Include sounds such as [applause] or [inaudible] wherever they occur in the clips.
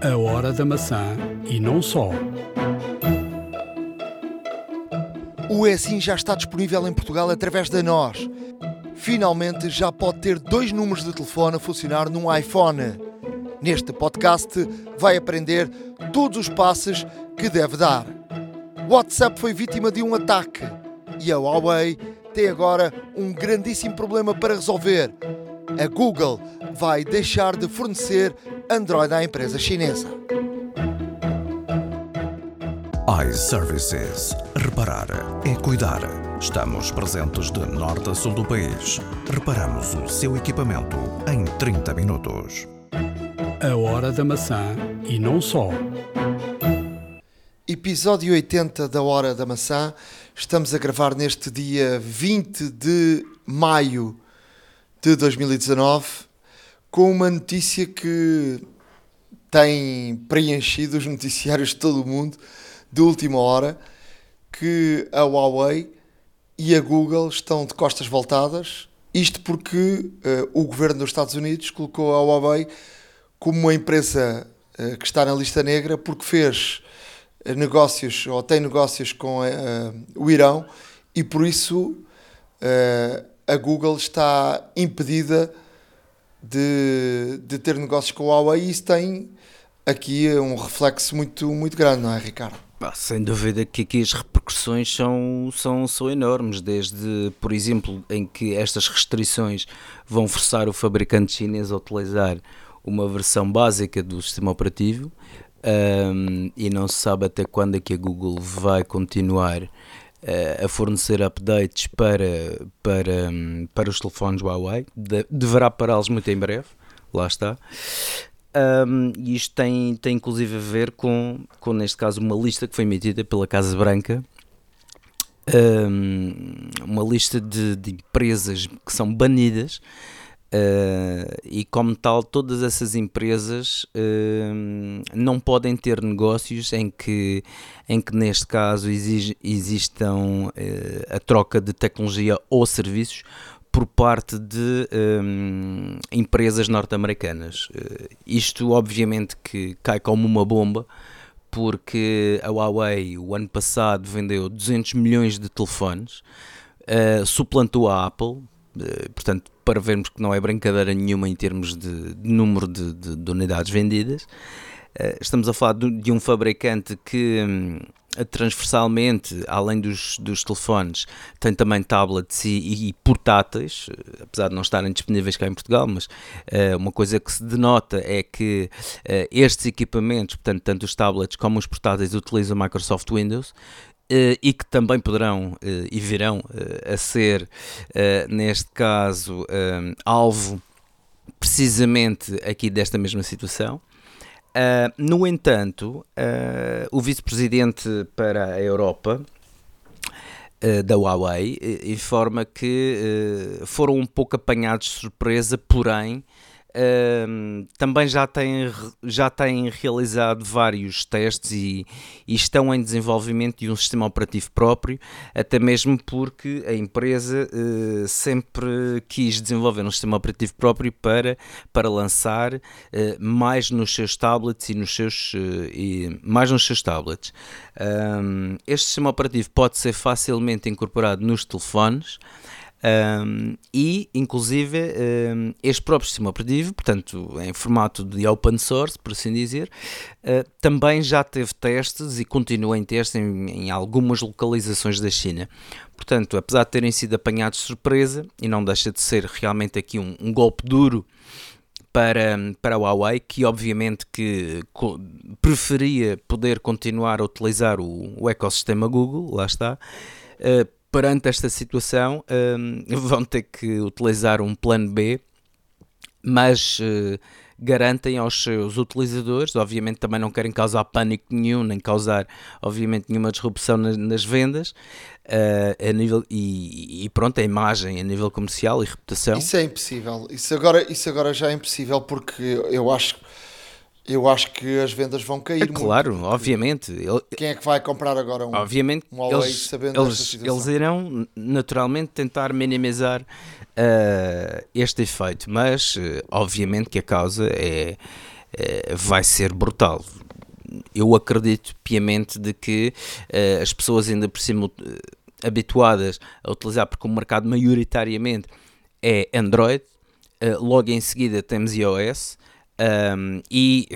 A hora da maçã e não só. O eSIM já está disponível em Portugal através da NOS. Finalmente já pode ter dois números de telefone a funcionar num iPhone. Neste podcast vai aprender todos os passos que deve dar. WhatsApp foi vítima de um ataque e a Huawei tem agora um grandíssimo problema para resolver. A Google vai deixar de fornecer Android à empresa chinesa. iServices. Reparar é cuidar. Estamos presentes de norte a sul do país. Reparamos o seu equipamento em 30 minutos. A hora da maçã e não só. Episódio 80 da Hora da Maçã. Estamos a gravar neste dia 20 de maio de 2019 com uma notícia que tem preenchido os noticiários de todo o mundo de última hora que a Huawei e a Google estão de costas voltadas. Isto porque uh, o governo dos Estados Unidos colocou a Huawei como uma empresa uh, que está na lista negra porque fez negócios ou tem negócios com uh, o Irão e por isso a Google está impedida de, de ter negócios com a Huawei isso tem aqui um reflexo muito, muito grande, não é, Ricardo? Ah, sem dúvida que aqui as repercussões são, são, são enormes, desde, por exemplo, em que estas restrições vão forçar o fabricante chinês a utilizar uma versão básica do sistema operativo, um, e não se sabe até quando é que a Google vai continuar a fornecer updates para, para, um, para os telefones Huawei. De, deverá pará-los muito em breve, lá está. Um, e isto tem, tem inclusive a ver com, com, neste caso, uma lista que foi emitida pela Casa Branca. uma lista de, de empresas que são banidas Uh, e como tal, todas essas empresas uh, não podem ter negócios em que, em que neste caso, exige, existam uh, a troca de tecnologia ou serviços por parte de um, empresas norte-americanas. isto, obviamente, que cai como uma bomba, porque a Huawei, o ano passado, vendeu 200 milhões de telefones, suplantou a Apple eh, portanto, para vermos que não é brincadeira nenhuma em termos de, de número de, de, de, unidades vendidas. Uh, estamos a falar de, um fabricante que um, transversalmente, além dos, dos telefones, tem também tablets e, e, portáteis, eh, apesar de não estarem disponíveis cá em Portugal, mas uh, uma coisa que se denota é que uh, estes equipamentos, portanto, tanto os tablets como os portáteis, utilizam Microsoft Windows e que também poderão uh, e virão uh, a ser, neste caso, alvo precisamente aqui desta mesma situação. no entanto, o vice-presidente para a Europa da Huawei informa que foram um pouco apanhados de surpresa, porém também já têm, já têm realizado vários testes e, e, estão em desenvolvimento de um sistema operativo próprio, até mesmo porque a empresa uh, sempre quis desenvolver um sistema operativo próprio para, para lançar uh, mais nos seus tablets e nos seus uh, e mais nos seus tablets. Um, este sistema operativo pode ser facilmente incorporado nos telefones. Um, e, inclusive, um, este próprio sistema operativo, portanto, em formato de open source, por assim dizer, uh, também já teve testes e continua em testes em, em, algumas localizações da China. Portanto, apesar de terem sido apanhados de surpresa, e não deixa de ser realmente aqui um, um golpe duro para, para a Huawei, que obviamente que preferia poder continuar a utilizar o, o ecossistema Google, lá está, uh, perante esta situação, um, vão ter que utilizar um plano B, mas uh, garantem aos seus utilizadores, obviamente também não querem causar pânico nenhum, nem causar, obviamente, nenhuma disrupção nas, nas vendas, uh, a nível, e, e, pronto, a imagem a nível comercial e reputação. Isso é impossível, isso agora, isso agora já é impossível porque eu acho que eu acho que as vendas vão cair. É, claro, muito, obviamente. Quem é que vai comprar agora um, obviamente, um Huawei eles, sabendo eles, eles irão naturalmente tentar minimizar uh, este efeito, mas uh, obviamente que a causa é, vai ser brutal. Eu acredito piamente de que as pessoas ainda por cima habituadas a utilizar, porque o mercado maioritariamente é Android, logo em seguida temos iOS, [laughs] um, e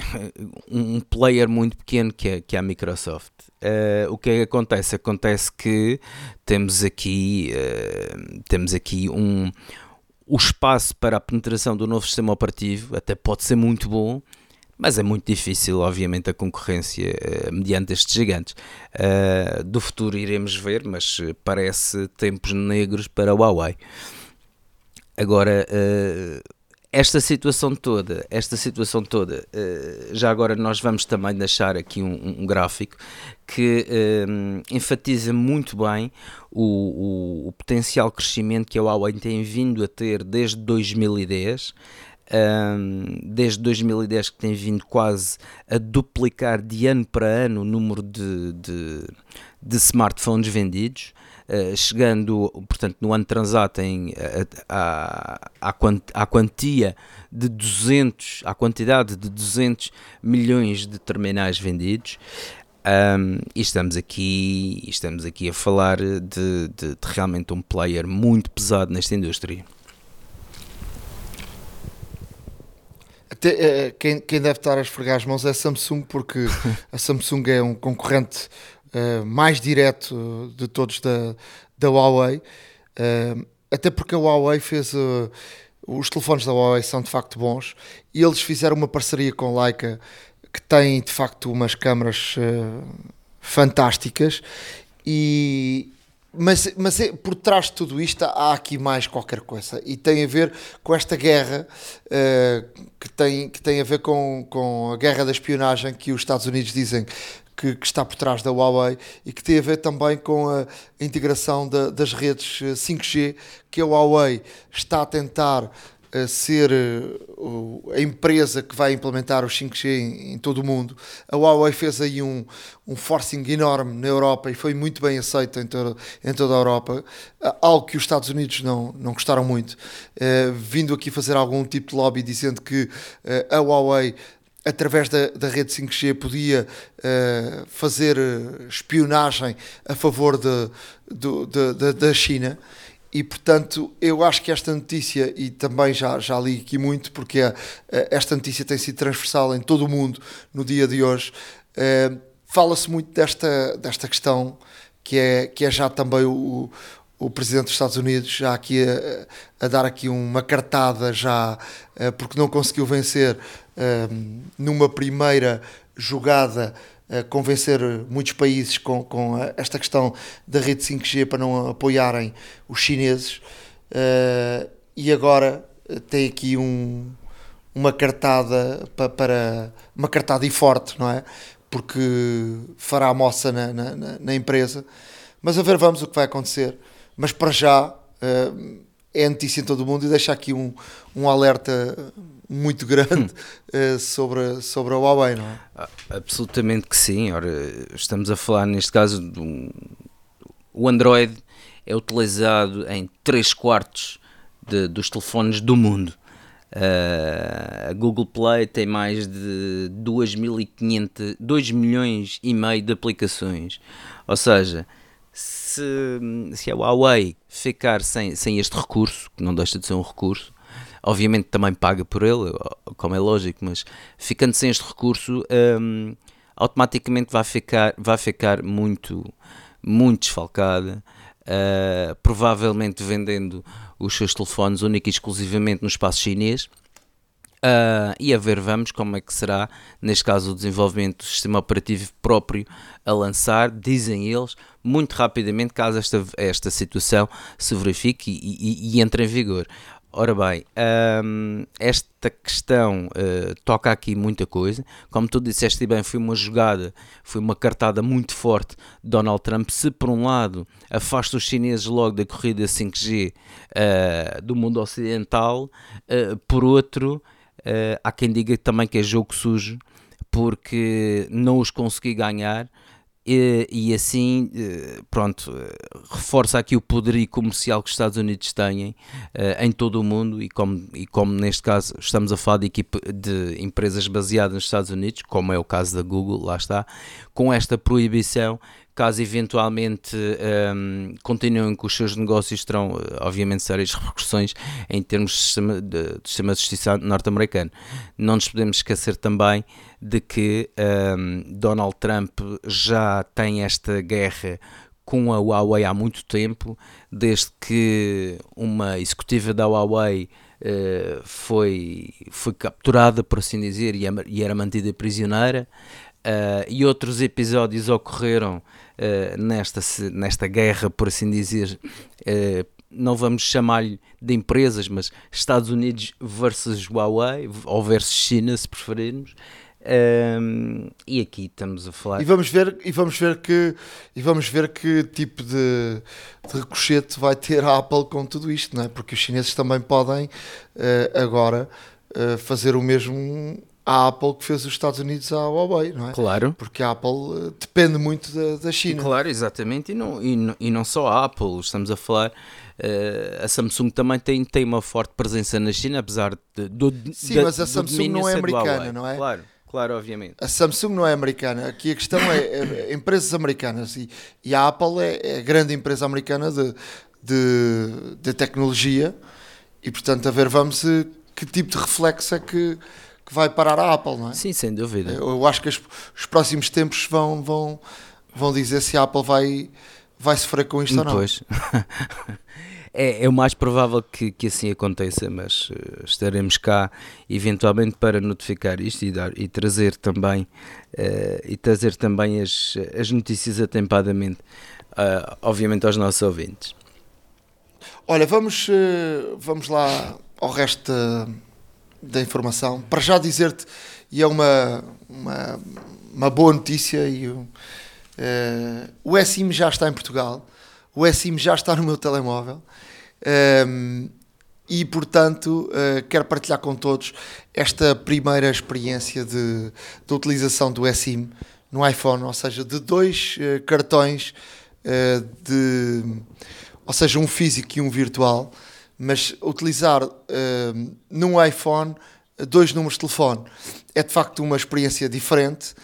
um player muito pequeno que é, que é a Microsoft. Uh, o que é que acontece? Acontece que temos aqui, uh, temos aqui um, o espaço para a penetração do novo sistema operativo, até pode ser muito bom, mas é muito difícil, obviamente, a concorrência uh, mediante estes gigantes. do futuro iremos ver, mas parece tempos negros para a Huawei. Agora, esta situação toda, esta situação toda, uh, já agora nós vamos também deixar aqui um, um gráfico que uh, enfatiza muito bem o, o, o, potencial crescimento que a Huawei tem vindo a ter desde 2010. Um, desde 2010 que tem vindo quase a duplicar de ano para ano o número de, de, de smartphones vendidos. Eh, chegando, portanto, no ano transato em, à, à, à quantia de 200, à quantidade de 200 milhões de terminais vendidos. Um, e estamos aqui, estamos aqui a falar de, de, de realmente um player muito pesado nesta indústria. Quem, quem deve estar a esfregar as mãos é a Samsung, porque a Samsung é um concorrente uh, mais direto de todos da, da Huawei, uh, até porque a Huawei fez. Uh, os telefones da Huawei são de facto bons e eles fizeram uma parceria com Leica que tem de facto umas câmaras fantásticas e, mas, mas é, por trás de tudo isto há aqui mais qualquer coisa e tem a ver com esta guerra uh, que, tem, que tem a ver com, com a guerra da espionagem que os Estados Unidos dizem que, que, está por trás da Huawei e que tem a ver também com a, a integração da, das redes 5G, eh, que a Huawei está a tentar uh, ser uh, a empresa que vai implementar o 5G em, em, todo o mundo. A Huawei fez aí um, um forcing enorme na Europa e foi muito bem aceito em, todo, em toda a Europa, algo que os Estados Unidos não, não gostaram muito, uh, vindo aqui fazer algum tipo de lobby dizendo que a Huawei através da, da rede 5G podia uh, fazer eh, espionagem a favor de, de, de, da China. E portanto eu acho que esta notícia e também já, já li aqui muito porque a, esta notícia tem sido transversal em todo o mundo no dia de hoje uh, fala-se muito desta, desta questão que é, que é já também o, o Presidente dos Estados Unidos já aqui a, a dar aqui uma cartada já porque não conseguiu vencer numa primeira jogada convencer muitos países com, com esta questão da rede 5G para não apoiarem os chineses uh, e agora tem aqui um, uma cartada para, para, uma cartada e forte, não é? Porque fará a moça na, na, na, empresa. Mas a ver, vamos o que vai acontecer. Mas para já é notícia em todo o mundo e deixa aqui um, um alerta muito grande uh, [laughs] sobre, sobre a Huawei, não é? Ah, absolutamente que sim. Ora, estamos a falar neste caso do o Android é utilizado em 3 quartos de, dos telefones do mundo. Uh, a Google Play tem mais de 2.500, 2 milhões e meio de aplicações. Ou seja, se, se a Huawei ficar sem, sem este recurso, que não deixa de ser um recurso, obviamente também paga por ele, como é lógico, mas ficando sem este recurso, um, automaticamente vai ficar, vai ficar muito, muito desfalcada. Uh, provavelmente vendendo os seus telefones única e exclusivamente no espaço chinês. Uh, e a ver, vamos como é que será, neste caso, o desenvolvimento do sistema operativo próprio a lançar, dizem eles, muito rapidamente, caso esta, esta situação se verifique e, e, e entre em vigor. Ora bem, um, esta questão uh, toca aqui muita coisa. Como tu disseste bem, foi uma jogada, foi uma cartada muito forte de Donald Trump. Se por um lado afasta os chineses logo da corrida 5G uh, eh, do mundo ocidental, uh, por outro, há quem diga também que é jogo sujo, porque não os consegui ganhar e, e assim, eh, pronto, eh, reforça aqui o poderio comercial que os Estados Unidos têm uh, em todo o mundo e como, e como neste caso estamos a falar de, equipe, de empresas baseadas nos Estados Unidos, como é o caso da Google, lá está, com esta proibição caso eventualmente um, continuem com os seus negócios, terão obviamente sérias repercussões em termos de sistema de, de, sistema de justiça norte-americano. Não nos podemos esquecer também de que um, Donald Trump já tem esta guerra com a Huawei há muito tempo, desde que uma executiva da Huawei uh, foi, foi capturada, por assim dizer, e, e era mantida prisioneira. Uh, e outros episódios ocorreram uh, nesta, nesta guerra, por assim dizer, não vamos chamar-lhe de empresas, mas Estados Unidos versus Huawei, ou versus China, se preferirmos. Um, e aqui estamos a falar. E vamos ver, e vamos ver que e vamos ver que tipo de, de ricochete vai ter a Apple com tudo isto, não é? Porque os chineses também podem uh, agora uh, fazer o mesmo à Apple que fez os Estados Unidos à Huawei, não é? Claro. Porque a Apple uh, depende muito da, da China. Claro, exatamente, e não, e, não, e não só a Apple, estamos a falar, uh, a Samsung também tem, tem uma forte presença na China, apesar de, do, Sim, mas a Samsung não é americana, não é? Claro. Claro, obviamente. A Samsung não é americana. Aqui a questão é, é, é empresas americanas e, e, a Apple é, é, a grande empresa americana de, de, de, tecnologia e, portanto, a ver, vamos eh, que tipo de reflexo é que, que vai parar a Apple, não é? Sim, sem dúvida. Eu acho que os, os próximos tempos vão, vão, vão dizer se a Apple vai, vai sofrer com isto Depois. ou não. [laughs] é, é, o mais provável que, que assim aconteça, mas uh, estaremos cá eventualmente para notificar isto e, dar, e trazer também, uh, e trazer também as, as notícias atempadamente, uh, obviamente aos nossos ouvintes. Olha, vamos, vamos lá ao resto da, da informação. Para já dizer-te, e é uma, uma, uma boa notícia, e, o SIM já está em Portugal o SIM já está no meu telemóvel. Um, e portanto uh, quero partilhar com todos esta primeira experiência de, de utilização do eSIM no iPhone, ou seja, de dois uh, cartões, uh, de, ou seja, um físico e um virtual, mas utilizar num iPhone dois números de telefone. É de facto uma experiência diferente,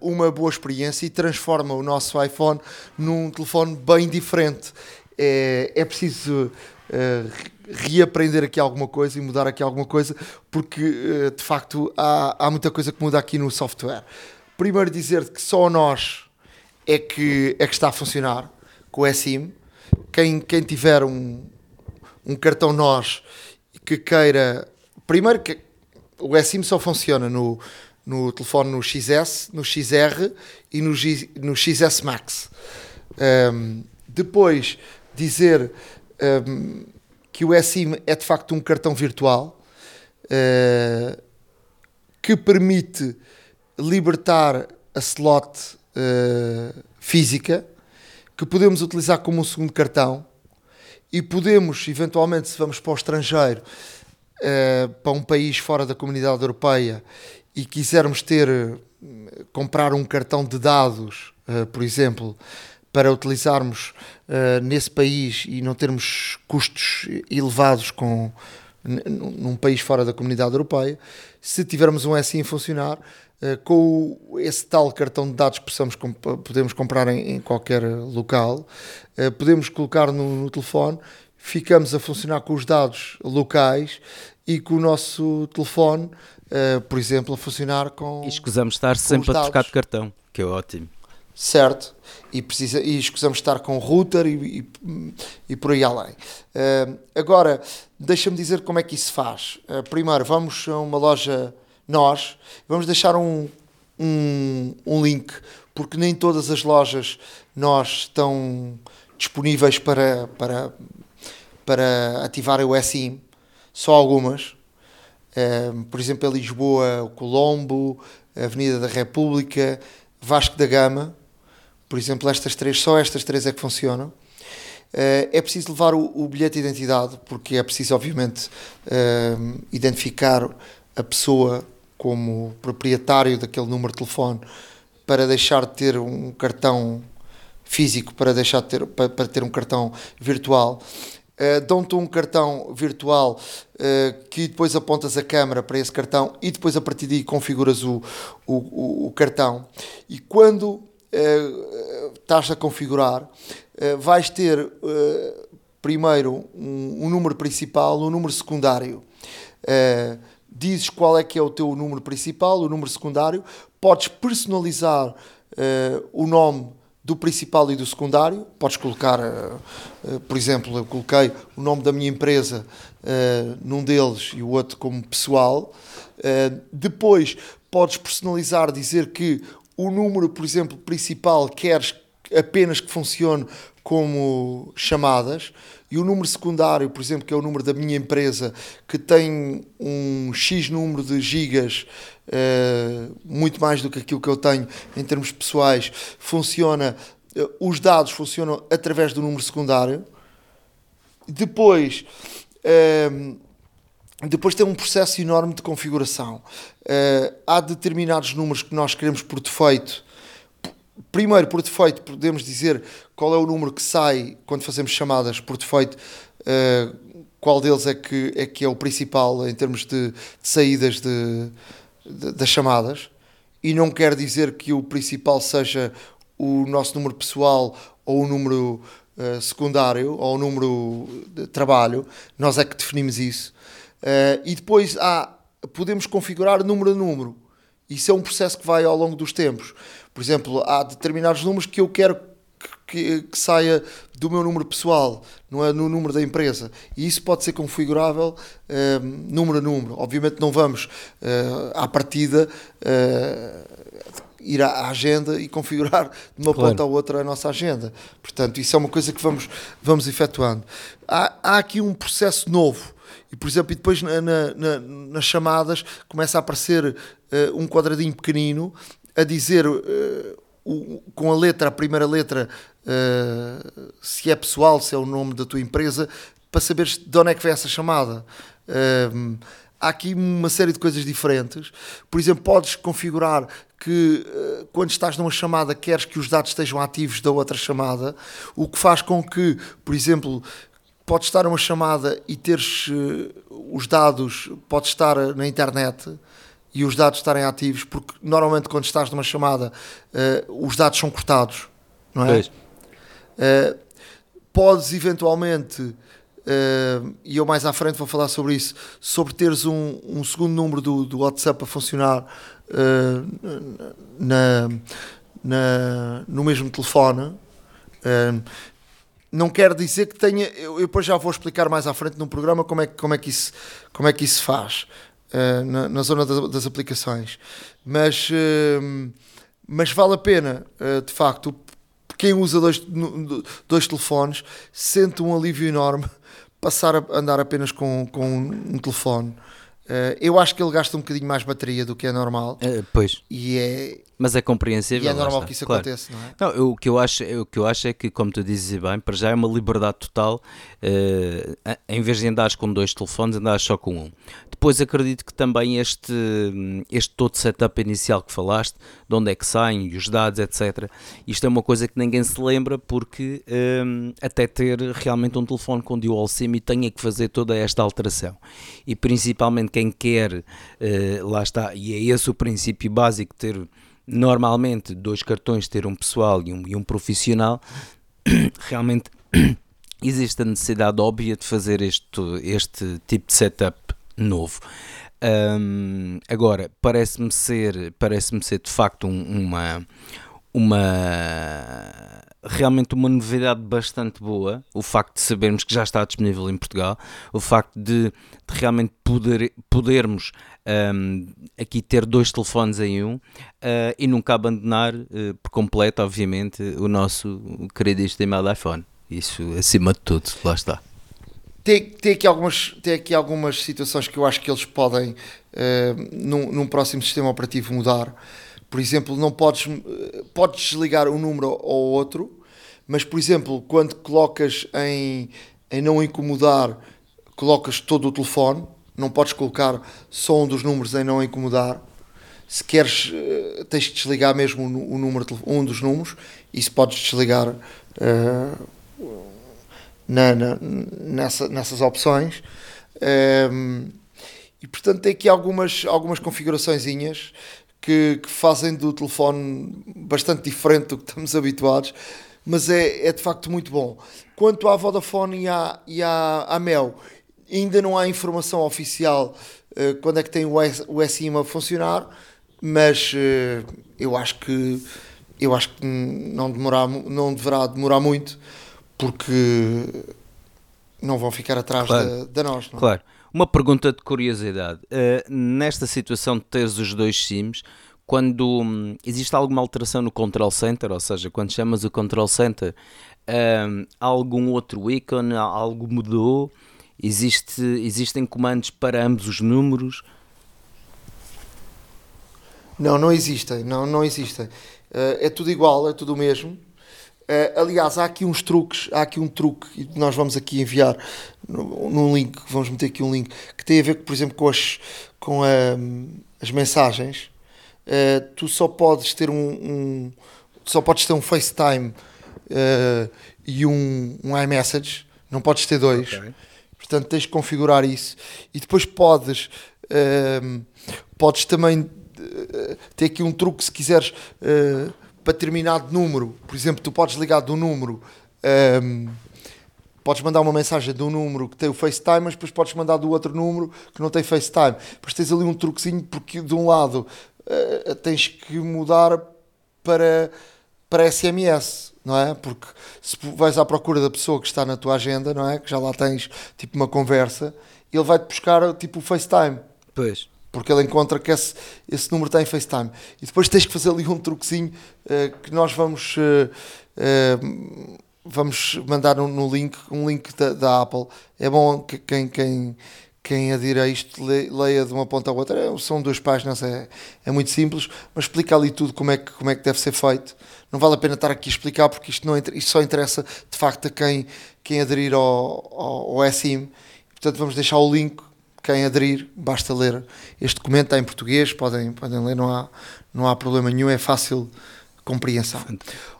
uma boa experiência e transforma o nosso iPhone num telefone bem diferente é, é preciso uh, reaprender aqui alguma coisa e mudar aqui alguma coisa, porque uh, de facto há, há muita coisa que muda aqui no software. Primeiro dizer que só nós é que, é que está a funcionar com o eSIM. Quem, quem tiver um, um cartão nós que queira. Primeiro que o eSIM só funciona no, no telefone no XS, no XR e no, G, no XS Max. Um, depois dizer um, que o eSIM é de facto um cartão virtual uh, que permite libertar a slot uh, física que podemos utilizar como um segundo cartão e podemos, eventualmente, se vamos para o estrangeiro, uh, para um país fora da comunidade europeia e quisermos ter, comprar um cartão de dados, uh, por exemplo, para utilizarmos uh, nesse país e não termos custos elevados com num país fora da comunidade europeia, se tivermos um SI a funcionar, uh, com esse tal cartão de dados que possamos, podemos comprar em, em qualquer local, podemos colocar no, no, telefone, ficamos a funcionar com os dados locais e com o nosso telefone, por exemplo, a funcionar com. E escusamos estar sempre a trocar de cartão, que é ótimo certo? E, precisa, e escusamos estar com router e, e, e por aí além. Uh, agora, deixa-me dizer como é que isso se faz. Uh, primeiro, vamos a uma loja nós, vamos deixar um, um, um link, porque nem todas as lojas nós estão disponíveis para, para, para ativar o SIM, só algumas. Por exemplo, em Lisboa, o Colombo, a Avenida da República, Vasco da Gama, por exemplo, estas três, só estas três é que funcionam. Uh, é preciso levar o, bilhete de identidade, porque é preciso, obviamente, identificar a pessoa como proprietário daquele número de telefone para deixar de ter um cartão físico, para deixar de ter, para ter um cartão virtual. Uh, dão-te um cartão virtual uh, que depois apontas a câmera para esse cartão e depois a partir daí configuras o, o, o, o cartão. E quando uh, estás a configurar, vais ter primeiro um, um, número principal, um número secundário. dizes qual é que é o teu número principal, o número secundário, podes personalizar o nome do principal e do secundário. Podes colocar, uh, uh, por exemplo, eu coloquei o nome da minha empresa uh, num deles e o outro como pessoal. depois podes personalizar, dizer que o número, por exemplo, principal queres apenas que funcione como chamadas e o número secundário, por exemplo, que é o número da minha empresa, que tem um X número de gigas uh, muito mais do que aquilo que eu tenho em termos pessoais, funciona, uh, os dados funcionam através do número secundário. Depois, uh, depois tem um processo enorme de configuração. há determinados números que nós queremos por defeito. Primeiro, por defeito, podemos dizer qual é o número que sai quando fazemos chamadas por defeito qual deles é que, é que é o principal em termos de, de saídas de, das chamadas e não quer dizer que o principal seja o nosso número pessoal ou o número uh, secundário ou o número de trabalho, nós é que definimos isso. Uh, e depois há, podemos configurar número a número. Isso é um processo que vai ao longo dos tempos. Por exemplo, há determinados números que eu quero que, que, saia do meu número pessoal, não é no número da empresa. E isso pode ser configurável uh, número a número. Obviamente não vamos uh, à partida uh, ir à agenda e configurar de uma claro. ponta à outra a nossa agenda. Portanto, isso é uma coisa que vamos, vamos efetuando. Há, há aqui um processo novo. E, por exemplo, e depois na, na, nas chamadas começa a aparecer um quadradinho pequenino a dizer o, com a letra, a primeira letra, uh, se é pessoal, se é o nome da tua empresa, para saberes de onde é que vem essa chamada. Uh, há aqui uma série de coisas diferentes. Por exemplo, podes configurar que uh, quando estás numa chamada queres que os dados estejam ativos da outra chamada, o que faz com que, por exemplo, podes estar numa chamada e teres os dados, podes estar na internet e os dados estarem ativos, porque normalmente quando estás numa chamada uh, os dados são cortados, não é? Uh, podes eventualmente, uh, e eu mais à frente vou falar sobre isso, sobre teres um, um segundo número do, do WhatsApp a funcionar na, na, no mesmo telefone. não quer dizer que tenha. Eu, eu depois já vou explicar mais à frente no programa como é, como é, que, isso, como é que isso faz. Eh, na, na, zona das, das aplicações. Mas, uh, mas vale a pena, uh, de facto, quem usa dois, dois telefones sente um alívio enorme [laughs] passar a andar apenas com, com um telefone. eu acho que ele gasta um bocadinho mais bateria do que é normal. pois. E é, mas é compreensível. E é normal que isso claro. aconteça, não é? Não, eu, o, que eu acho, o que eu acho é que, como tu dizes bem, para já é uma liberdade total, uh, em vez de andares com dois telefones, andares só com um. Depois acredito que também este, este todo setup inicial que falaste, de onde é que saem, os dados, etc. Isto é uma coisa que ninguém se lembra porque um, eh, até ter realmente um telefone com dual SIM e tenha que fazer toda esta alteração. E principalmente quem quer, uh, lá está, e é esse o princípio básico, ter normalmente dois cartões, ter um pessoal e um, e um profissional, [coughs] realmente [coughs] existe a necessidade óbvia de fazer este, este tipo de setup novo. Um, agora, parece-me ser, parece-me ser de facto um, uma, uma realmente uma novidade bastante boa, o facto de sabermos que já está disponível em Portugal, o facto de, de realmente poder, podermos um, aqui ter dois telefones em um uh, e nunca abandonar uh, por completo, obviamente, o nosso querido estimado iPhone. Isso acima de tudo, lá está. Tem, tem, aqui algumas, tem aqui algumas situações que eu acho que eles podem, uh, num, num próximo sistema operativo, mudar. Por exemplo, não podes, podes desligar um número ou outro, mas, por exemplo, quando colocas em, em não incomodar, colocas todo o telefone, não podes colocar só um dos números em não incomodar. Se queres uh, tens que desligar mesmo o, número, um dos números, e se podes desligar uh, na, na, nessa, nessas opções. Um, e portanto tem aqui algumas, algumas configuraçõezinhas que, que, fazem do telefone bastante diferente do que estamos [laughs] habituados, mas é, é de facto muito bom. Quanto à Vodafone e à, e à, à Mel, ainda não há informação oficial uh, quando é que tem o, S, o SIM a funcionar, mas uh, eu acho que eu acho que não, demorar, não deverá demorar muito porque não vão ficar atrás claro. da, da nós. Não? É? Claro. Uma pergunta de curiosidade. Uh, nesta situação de teres os dois SIMs, quando hum, existe alguma alteração no control center, ou seja, quando chamas o control center, um, algum outro ícone, algo mudou? Existe, existem comandos para ambos os números? Não, não existem, não, não existem. Uh, é tudo igual, é tudo o mesmo. Uh, aliás, há aqui uns truques, há aqui um truque e nós vamos aqui enviar num link, vamos meter aqui um link que tem a ver, por exemplo, com as, com a, as mensagens. Uh, tu só podes ter um, um, só podes ter um FaceTime uh, e um, um iMessage, não podes ter dois. Okay. Portanto, tens de configurar isso e depois podes, podes também eh, ter aqui um truque se quiseres uh, para determinado número. Por exemplo, tu podes ligar do número. Um, ehm, podes mandar uma mensagem de um número que tem o FaceTime, mas depois podes mandar do outro número que não tem FaceTime. Depois tens ali um truquezinho, porque de um lado uh, tens que mudar para, para SMS, não é? Porque se vais à procura da pessoa que está na tua agenda, não é? Que já lá tens tipo uma conversa, ele vai-te buscar tipo o FaceTime. Pois porque ele encontra que esse, esse número está em FaceTime. E depois tens que fazer ali um truquezinho uh, que nós vamos, uh, uh, vamos mandar no, no, link, um link da, da, Apple. É bom que quem, quem, quem adira a isto leia de uma ponta à outra. É, são duas páginas, é, é muito simples, mas explica ali tudo como é, que, como é que deve ser feito. Não vale a pena estar aqui a explicar porque isto, não, isto só interessa de facto a quem, quem aderir ao, ao, ao SIM. Portanto, vamos deixar o link quem aderir, basta ler este documento, está em português, podem, podem ler, não há, não há problema nenhum, é fácil compreensão.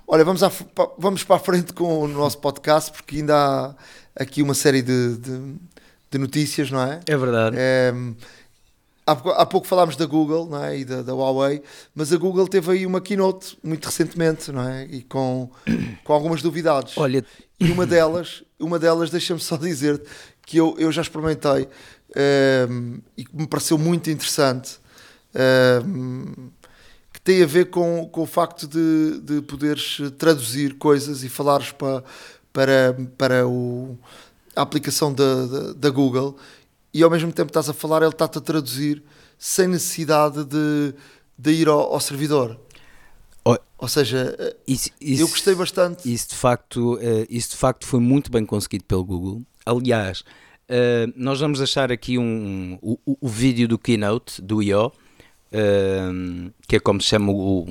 Olha, vamos, à, vamos para a frente com o nosso podcast, porque ainda há aqui uma série de, de, de notícias, não é? É verdade. É, há, pouco falámos da Google não é? e da, da, Huawei, mas a Google teve aí uma keynote muito recentemente, não é? E com, com algumas novidades. Olha, e uma delas, uma delas deixa-me só dizer que eu, eu já experimentei um, e que me pareceu muito interessante, um, que tem a ver com, com o facto de, de poderes traduzir coisas e falares para, para, para o, a aplicação da, da, da Google e ao mesmo tempo estás a falar, ele está-te a traduzir sem necessidade de, de ir ao, ao servidor. Ou seja, isso, isso, eu gostei bastante. Isso de, facto, eh, isso de facto foi muito bem conseguido pelo Google. Aliás, Uh, nós vamos deixar aqui um, o, vídeo do Keynote do I.O., que é como se chama o,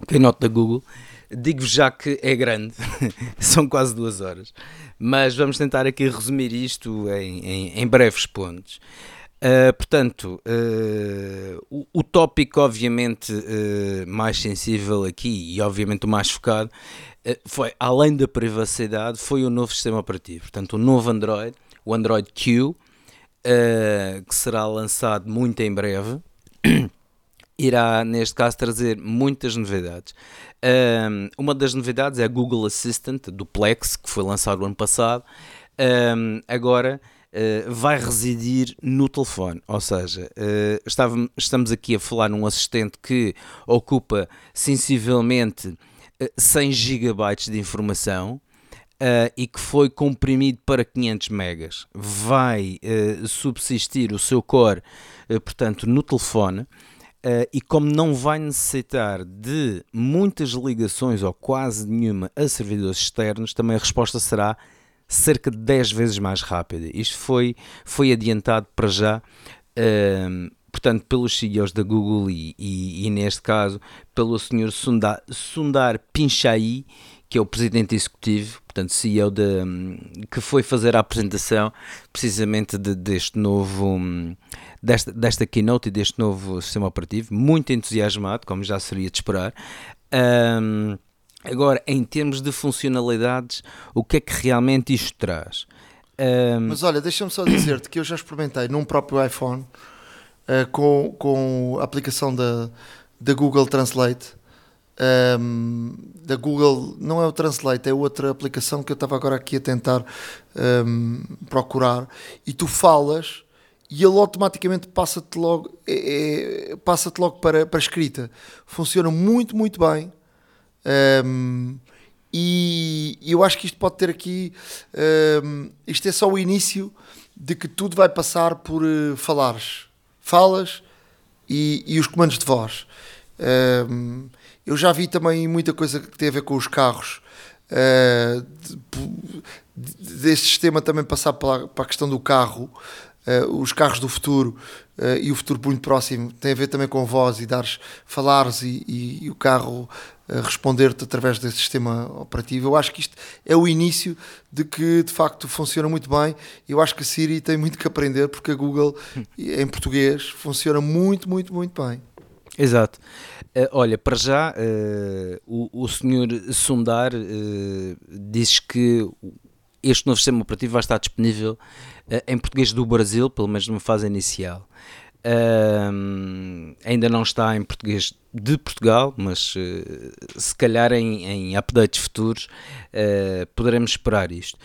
o Keynote da Google. Digo-vos já que é grande, [laughs] são quase duas horas, mas vamos tentar aqui resumir isto em, em, em breves pontos. Uh, portanto, uh, o, o, tópico, obviamente, uh, mais sensível aqui e, obviamente, o mais focado foi, além da privacidade, foi o novo sistema operativo. Portanto, o novo Android, o Android Q, que será lançado muito em breve. [clears throat] Irá, neste caso, trazer muitas novidades. Uh, uma das novidades é a Google Assistant do Plex, que foi lançado ano passado. Uh, agora uh, vai residir no telefone, ou seja, estava, estamos aqui a falar num assistente que ocupa sensivelmente 100 GB de informação uh, e que foi comprimido para 500 megas. Vai uh, subsistir o seu core, uh, portanto, no telefone. E como não vai necessitar de muitas ligações ou quase nenhuma a servidores externos, também a resposta será cerca de 10 vezes mais rápida. Isto foi, foi adiantado para já portanto, pelos CEOs da Google e, e, e, neste caso pelo Sr. Sundar, Sundar Pichai, que é o presidente executivo, portanto CEO de, que foi fazer a apresentação precisamente de, deste novo desta, desta keynote e deste novo sistema operativo, muito entusiasmado, como já seria de esperar. Um, agora, em termos de funcionalidades, o que é que realmente isto traz? Um... Mas olha, deixa-me só dizer-te que eu já experimentei num próprio iPhone uh, com, com a aplicação da, da Google Translate um, da Google, não é o Translate, é outra aplicação que eu estava agora aqui a tentar um, procurar, e tu falas e ele automaticamente passa-te logo, é, é, passa logo para, para escrita. Funciona muito, muito bem. Um, e eu acho que isto pode ter aqui. Um, isto é só o início de que tudo vai passar por uh, falares. Falas e, e os comandos de voz. Um, eu já vi também muita coisa que tem a ver com os carros. Uh, de, de, deste sistema também passar para, para a questão do carro, uh, os carros do futuro uh, e o futuro muito próximo tem a ver também com voz e dares, falares e, e, e o carro responder-te através desse sistema operativo. Eu acho que isto é o início de que de facto funciona muito bem. Eu acho que a Siri tem muito que aprender porque a Google em português funciona muito, muito, muito bem. Exato. Uh, olha, para já, uh, o, o senhor Sundar uh, diz que este novo sistema operativo vai estar disponível em português do Brasil, pelo menos numa fase inicial. Ainda não está em português de Portugal, mas se calhar em, em updates futuros poderemos esperar isto.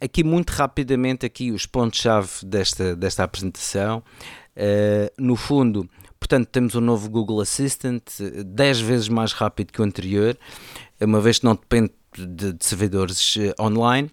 aqui muito rapidamente aqui os pontos-chave desta, desta apresentação. no fundo, Portanto, temos um novo Google Assistant, 10 vezes mais rápido que o anterior, uma vez que não depende de, de servidores online.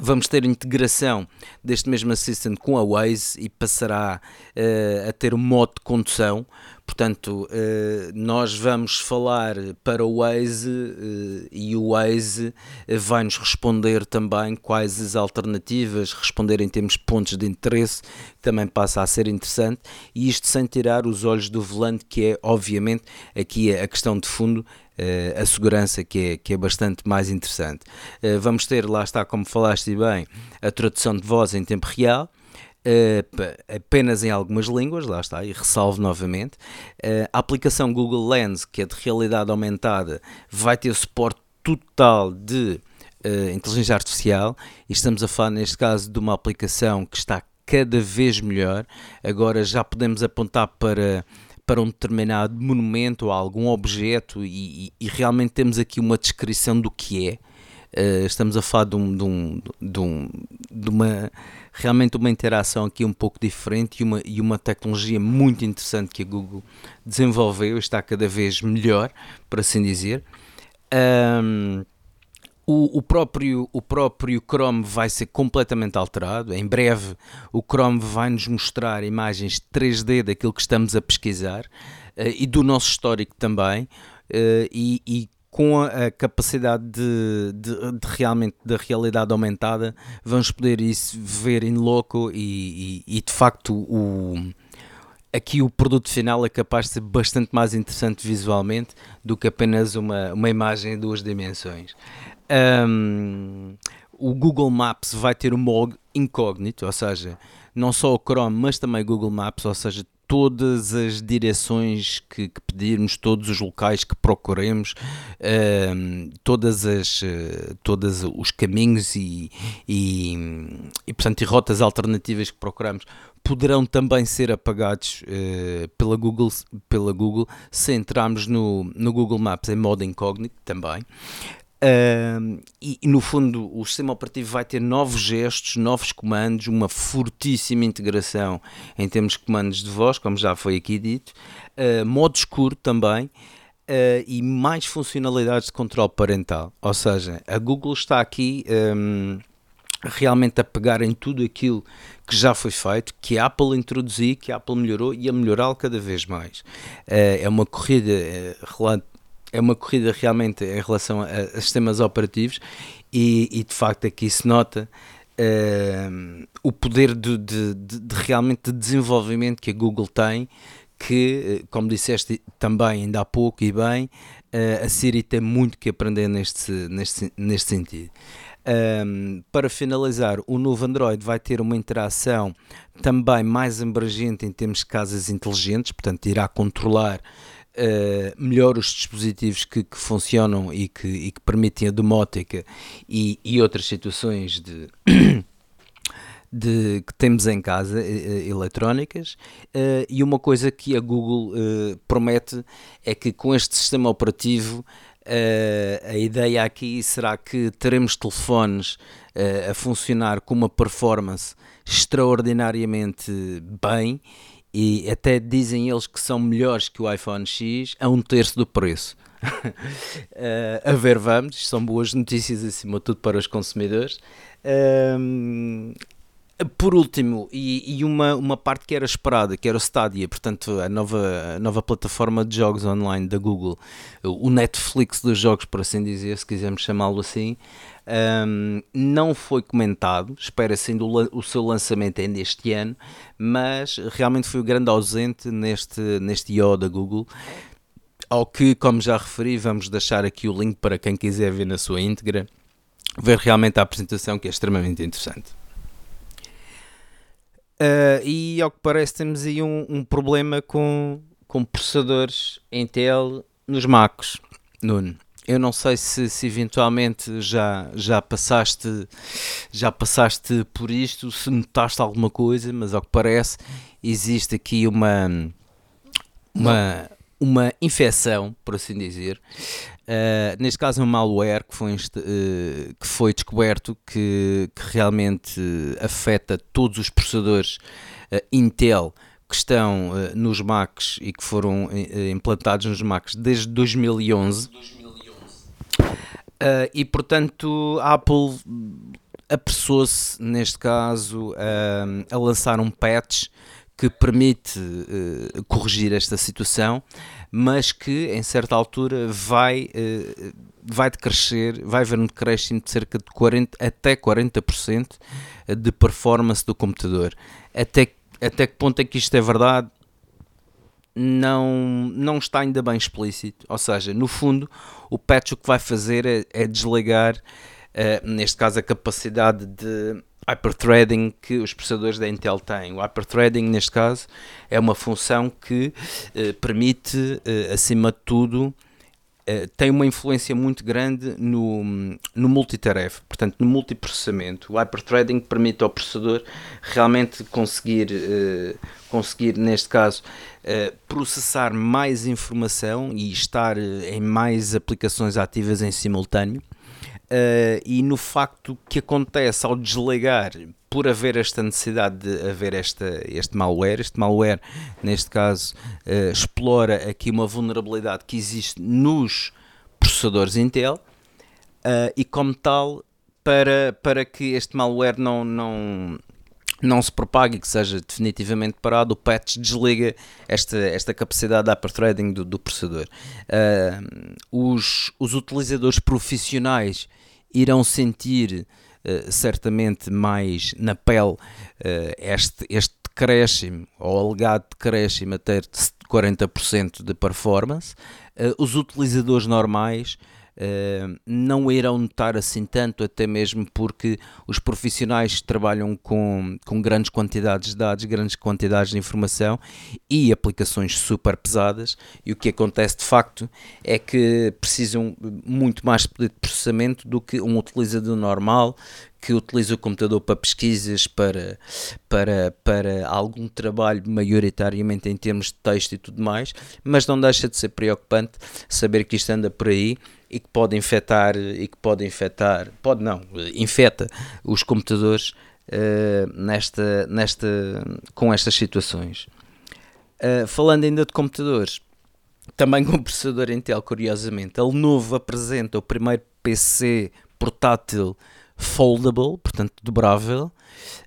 Vamos ter integração deste mesmo Assistant com a Waze e passará uh, a ter um modo de condução. Portanto, uh, nós vamos falar para o Waze uh, e o Waze vai-nos responder também quais as alternativas, responder em termos de pontos de interesse, também passa a ser interessante. E isto sem tirar os olhos do volante, que é, obviamente, aqui a questão de fundo a segurança que é, que é bastante mais interessante. Vamos ter, lá está, como falaste bem, a tradução de voz em tempo real. Apenas em algumas línguas, lá está, e ressalvo novamente. Uh, a aplicação Google Lens, que é de realidade aumentada, vai ter suporte total de uh, inteligência artificial, e estamos a falar, neste caso, de uma aplicação que está cada vez melhor. Agora já podemos apontar para para um determinado monumento ou algum objeto e, e, realmente temos aqui uma descrição do que é. Uh, estamos a falar de, um, de, um, de, um, de, uma realmente uma interação aqui um pouco diferente e uma, e uma tecnologia muito interessante que a Google desenvolveu está cada vez melhor, por assim dizer. Um, o, o, próprio, o próprio Chrome vai ser completamente alterado. Em breve, o Chrome vai nos mostrar imagens 3D daquilo que estamos a pesquisar uh, e do nosso histórico também. Uh, e, e, com a, capacidade de, de, de, realmente da realidade aumentada, vamos poder isso ver em loco e, e, e de facto o aqui o produto final é capaz de ser bastante mais interessante visualmente do que apenas uma, uma imagem em duas dimensões. Um, o Google Maps vai ter o modo incógnito, ou seja, não só o Chrome, mas também Google Maps, ou seja, todas as direções que, que pedirmos, todos os locais que procuremos, um, todas as uh, todos os caminhos e, e, e, portanto, e rotas alternativas que procuramos poderão também ser apagados uh, pela, Google, pela Google se entrarmos no, no Google Maps em modo incógnito também. Uh, e, no fundo o sistema operativo vai ter novos gestos, novos comandos, uma fortíssima integração em termos de comandos de voz, como já foi aqui dito, uh, modo escuro também uh, e mais funcionalidades de controle parental. Ou seja, a Google está aqui um, realmente a pegar em tudo aquilo que já foi feito, que a Apple introduziu, que a Apple melhorou e a melhorá-lo cada vez mais. Uh, é uma corrida uh, é uma corrida realmente em relação a, a sistemas operativos e, e, de facto aqui se nota uh, o poder de, de, de, de, realmente de desenvolvimento que a Google tem que, como disseste também ainda há pouco e bem, a Siri tem muito que aprender neste, neste, neste sentido. Um, para finalizar, o novo Android vai ter uma interação também mais abrangente em termos de casas inteligentes, portanto, irá controlar uh, melhor os dispositivos que, que funcionam e que, e que, permitem a domótica e, e outras situações de. [coughs] de, que temos em casa uh, eletrónicas uh, e uma coisa que a Google uh, promete é que com este sistema operativo a ideia aqui será que teremos telefones a funcionar com uma performance extraordinariamente bem e até dizem eles que são melhores que o iPhone X a um terço do preço. uh, [laughs] a ver, vamos, são boas notícias acima de tudo para os consumidores. Uh, por último, e, e, uma, uma parte que era esperada, que era o Stadia, portanto, a nova, a nova plataforma de jogos online da Google, o Netflix dos jogos, por assim dizer, se quisermos chamá-lo assim, um, não foi comentado. Espera-se o, seu lançamento ainda este ano, mas realmente foi o grande ausente neste, neste I.O. da Google. Ao que, como já referi, vamos deixar aqui o link para quem quiser ver na sua íntegra, ver realmente a apresentação que é extremamente interessante. Uh, e ao que parece temos aí um, um, problema com, com processadores Intel nos Macs, Nuno. Eu não sei se, se eventualmente já, já passaste já passaste por isto, se notaste alguma coisa, mas ao que parece existe aqui uma uma, uma infecção, por assim dizer, Uh, neste caso é um malware que foi, uh, que foi descoberto que, que, realmente afeta todos os processadores uh, Intel que estão nos Macs e que foram implantados nos Macs desde 2011. 2011. e portanto a Apple apressou-se neste caso a lançar um patch que permite corrigir esta situação mas que em certa altura vai, uh, vai decrescer, vai haver um decréscimo de cerca de 40 até 40% de performance do computador. Até, até que ponto é que isto é verdade? Não, não está ainda bem explícito. Ou seja, no fundo, o patch o que vai fazer é, é desligar, uh, neste caso, a capacidade de hyperthreading que os processadores da Intel têm. O hyperthreading, neste caso, é uma função que eh, permite, eh, acima de tudo, tem uma influência muito grande no, no multitarefa, portanto, no multiprocessamento. O hyperthreading permite ao processador realmente conseguir, eh, conseguir neste caso, eh, processar mais informação e estar eh, em mais aplicações ativas em simultâneo Uh, e no facto que acontece ao desligar, por haver esta necessidade de haver esta, este malware, este malware, neste caso, uh, explora aqui uma vulnerabilidade que existe nos processadores Intel uh, e, como tal, para, para que este malware não, não, não se propague e que seja definitivamente parado, o patch desliga esta, esta capacidade de hyperthreading do, do processador. Uh, os, os utilizadores profissionais irão sentir uh, certamente mais na pele uh, este, este decréscimo, ou alegado decréscimo até 40% de performance. os utilizadores normais não irão notar assim tanto, até mesmo porque os profissionais trabalham com, com grandes quantidades de dados, grandes quantidades de informação e aplicações super pesadas. E o que acontece de facto é que precisam muito mais de processamento do que um utilizador normal que utiliza o computador para pesquisas, para, para, para algum trabalho maioritariamente em termos de texto e tudo mais, mas não deixa de ser preocupante saber que isto anda por aí e que pode infectar e que pode infectar, pode não, infecta os computadores uh, nesta, nesta, com estas situações. Uh, falando ainda de computadores, também com processador Intel, curiosamente, a Lenovo apresenta o primeiro PC portátil foldable, portanto dobrável.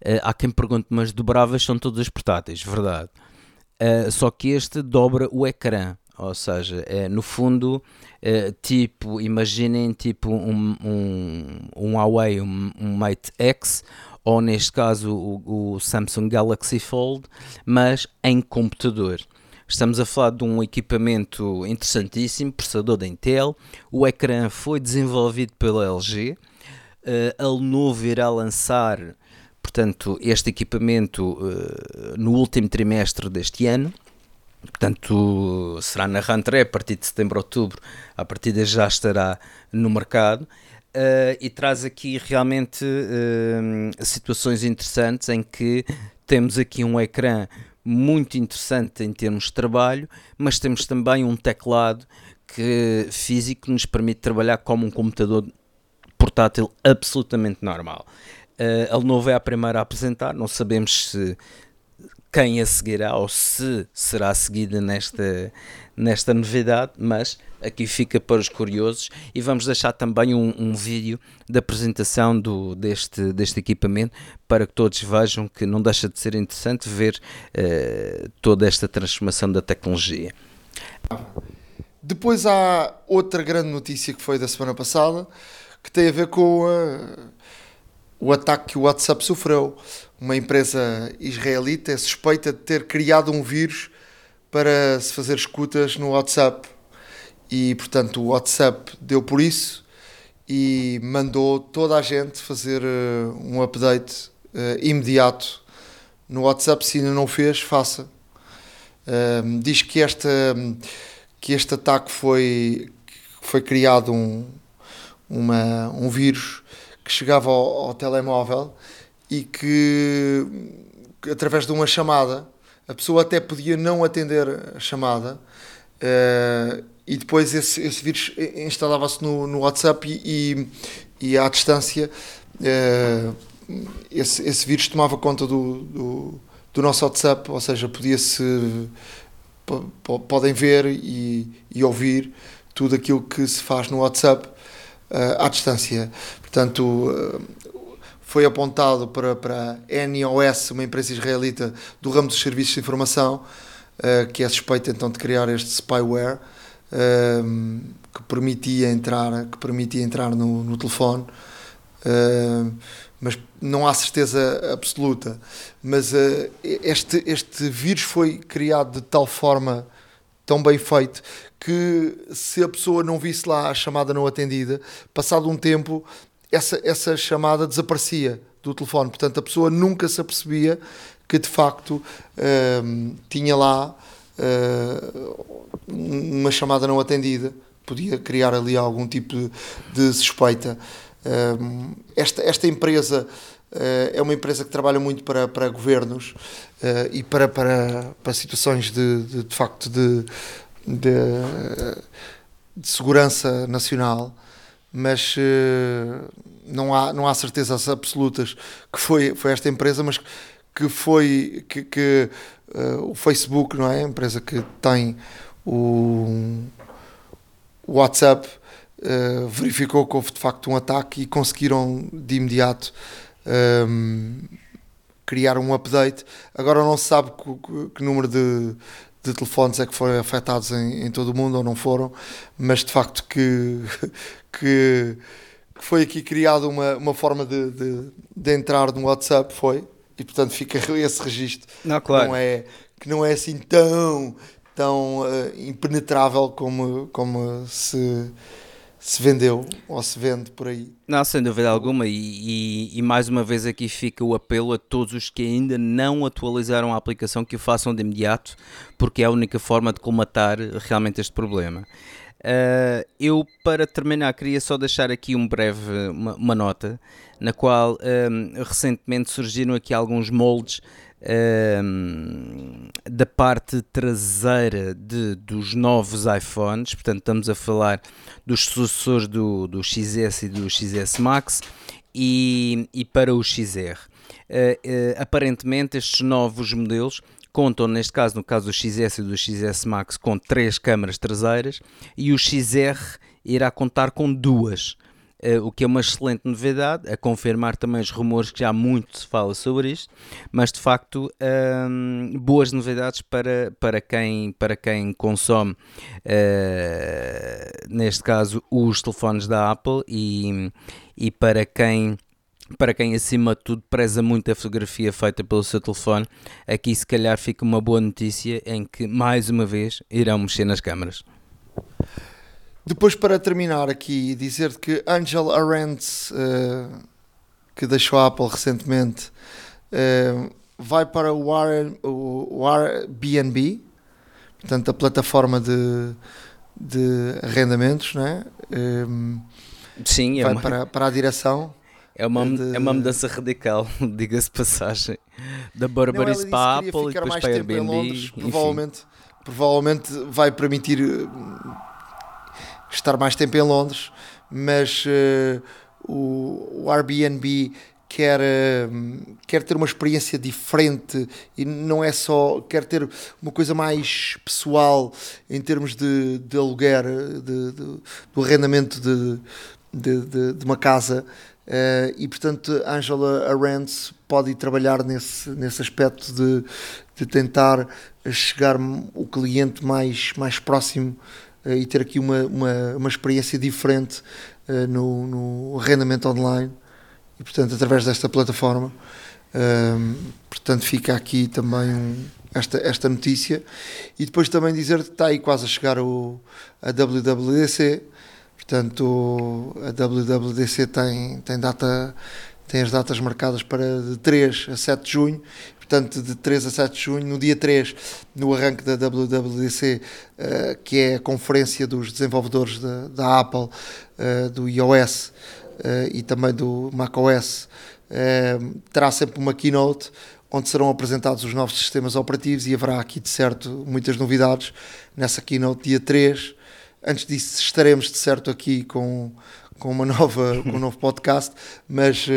Uh, há quem pergunte, mas dobráveis são todos portáteis, verdade. Só que este dobra o ecrã, ou seja, é, no fundo, é, tipo, imaginem tipo um, um, um Huawei, um, um Mate X, ou neste caso o, o Samsung Galaxy Fold, mas em computador. Estamos a falar de um equipamento interessantíssimo, processador da Intel. O ecrã foi desenvolvido pela LG. Uh, a Lenovo irá lançar, portanto, este equipamento uh, no último trimestre deste ano. Portanto, será na rentrée a partir de setembro, outubro, a partir de já estará no mercado. Uh, e traz aqui realmente uh, situações interessantes em que temos aqui um ecrã muito interessante em termos de trabalho, mas temos também um teclado que, físico nos permite trabalhar como um computador portátil absolutamente normal. Uh, a Lenovo é a primeira a apresentar, não sabemos se quem a seguirá ou se será seguida nesta, nesta novidade, mas aqui fica para os curiosos e vamos deixar também um, um vídeo da apresentação do, deste, deste equipamento para que todos vejam que não deixa de ser interessante ver uh, toda esta transformação da tecnologia. Depois há outra grande notícia que foi da semana passada que tem a ver com uh, o ataque que o WhatsApp sofreu uma empresa israelita é suspeita de ter criado um vírus para se fazer escutas no WhatsApp. E, portanto, o WhatsApp deu por isso e mandou toda a gente fazer uh, um update uh, imediato no WhatsApp. Se ainda não fez, faça. Uh, diz que, esta, que este ataque foi, foi criado um, uma, um vírus que chegava ao, ao telemóvel e que através de uma chamada a pessoa até podia não atender a chamada uh, e depois esse, esse vírus instalava-se no, no WhatsApp e, e, e à distância uh, esse, esse vírus tomava conta do, do, do nosso WhatsApp, ou seja, podia-se podem ver e, e, ouvir tudo aquilo que se faz no WhatsApp uh, à distância. Portanto, foi apontado para, para a NOS, uma empresa israelita do ramo dos serviços de informação, uh, que é suspeita então de criar este spyware uh, que permitia entrar, que permitia entrar no, no telefone. Uh, mas não há certeza absoluta. Mas este, este vírus foi criado de tal forma tão bem feito que se a pessoa não visse lá a chamada não atendida, passado um tempo essa, essa chamada desaparecia do telefone. Portanto, a pessoa nunca se apercebia que de facto uh, tinha lá uh, uma chamada não atendida. Podia criar ali algum tipo de, de suspeita. Uh, esta, esta empresa eh, é uma empresa que trabalha muito para, para governos eh, e para, para, para situações de, de, de facto de, de, de segurança nacional mas uh, não, há, não há certezas absolutas que foi, foi esta empresa, mas que foi que, que uh, o Facebook, não é? A empresa que tem o, WhatsApp uh, verificou que houve de facto um ataque e conseguiram de imediato um, ehm, criar um update. Agora não se sabe que, que número de, de telefones é que foram afetados em, em todo o mundo ou não foram, mas de facto que, [laughs] que, que foi aqui criada uma, uma forma de, de, de, entrar no WhatsApp, foi, e portanto fica [laughs] esse registro não, claro. que, não é, que não é assim tão, tão uh, impenetrável como, como se se vendeu ou se vende por aí. Não, sem dúvida alguma, e, e, e, mais uma vez aqui fica o apelo a todos os que ainda não atualizaram a aplicação que o façam de imediato, porque é a única forma de colmatar realmente este problema. Uh, eu, para terminar, queria só deixar aqui um breve, uma, uma nota, na qual um, recentemente surgiram aqui alguns moldes um, da parte traseira de, dos novos iPhones, portanto estamos a falar dos sucessores do, do XS e do XS Max e, e para o XR. Uh, uh, aparentemente estes novos modelos contam, neste caso, no caso do XS e do XS Max, com três câmaras traseiras e o XR irá contar com duas. Uh, o que é uma excelente novidade, a confirmar também os rumores que já muito se fala sobre isto, mas de facto uh, boas novidades para, para, quem, para quem consome, uh, neste caso, os telefones da Apple e, e para quem para quem acima de tudo preza muito a fotografia feita pelo seu telefone, aqui se calhar fica uma boa notícia em que mais uma vez irão mexer nas câmaras. Depois, para terminar aqui, dizer que Angel Arendt, uh, que deixou a Apple recentemente, uh, vai para o, Airbnb, portanto, a plataforma de, de arrendamentos, né? Um, Sim, é vai uma... para, para a direção. É uma, de... é uma mudança radical, [laughs] diga-se passagem. Da Burberry para a Apple e depois para a Airbnb. Londres, provavelmente, provavelmente vai permitir estar mais tempo em Londres, mas uh, o, o, Airbnb quer, uh, quer ter uma experiência diferente e não é só, quer ter uma coisa mais pessoal em termos de, de aluguer, de, de, do arrendamento de, de, uma casa. Uh, e portanto Angela Arendt pode trabalhar nesse, nesse aspecto de, de tentar chegar o cliente mais, mais próximo e ter aqui uma, uma, uma experiência diferente uh, no, no arrendamento online e portanto através desta plataforma portanto fica aqui também um, esta, esta notícia e depois também dizer que está aí quase a chegar o, a WWDC Portanto, a WWDC tem, tem, data, tem as datas marcadas para de 3 a 7 de junho. Portanto, de 3 a 7 de junho, no dia 3, no arranque da WWDC, uh, eh, que é a conferência dos desenvolvedores da, da Apple, uh, do iOS uh, e também do macOS, terá sempre uma keynote onde serão apresentados os novos sistemas operativos e haverá aqui, de certo, muitas novidades nessa keynote dia 3 Antes disso, estaremos de certo aqui com, com, uma nova, com um novo podcast, mas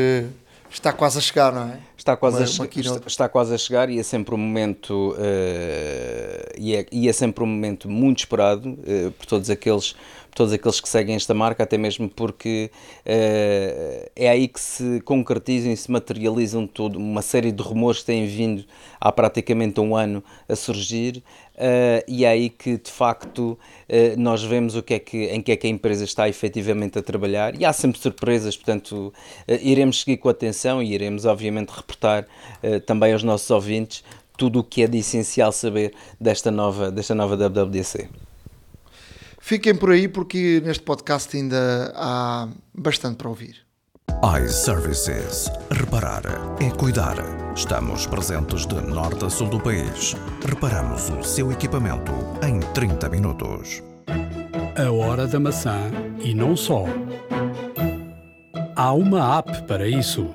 está quase a chegar, não é? Está quase, uma, a, uma está, está, quase a chegar e é sempre um momento uh, e, é, e é sempre um momento muito esperado uh, por todos aqueles todos aqueles que seguem esta marca, até mesmo porque uh, é aí que se concretizam e se materializam todo, uma série de rumores que têm vindo há praticamente um ano a surgir. Uh, e é aí que de facto uh, nós vemos o que é que, em que é que a empresa está efetivamente a trabalhar e há sempre surpresas, portanto iremos seguir com atenção e iremos obviamente reportar também aos nossos ouvintes tudo o que é de essencial saber desta nova, desta nova WWDC. Fiquem por aí porque neste podcast ainda há bastante para ouvir. iServices. Reparar é cuidar. Estamos presentes de norte a sul do país. Reparamos o seu equipamento em 30 minutos. A hora da maçã e não só. Há uma app para isso.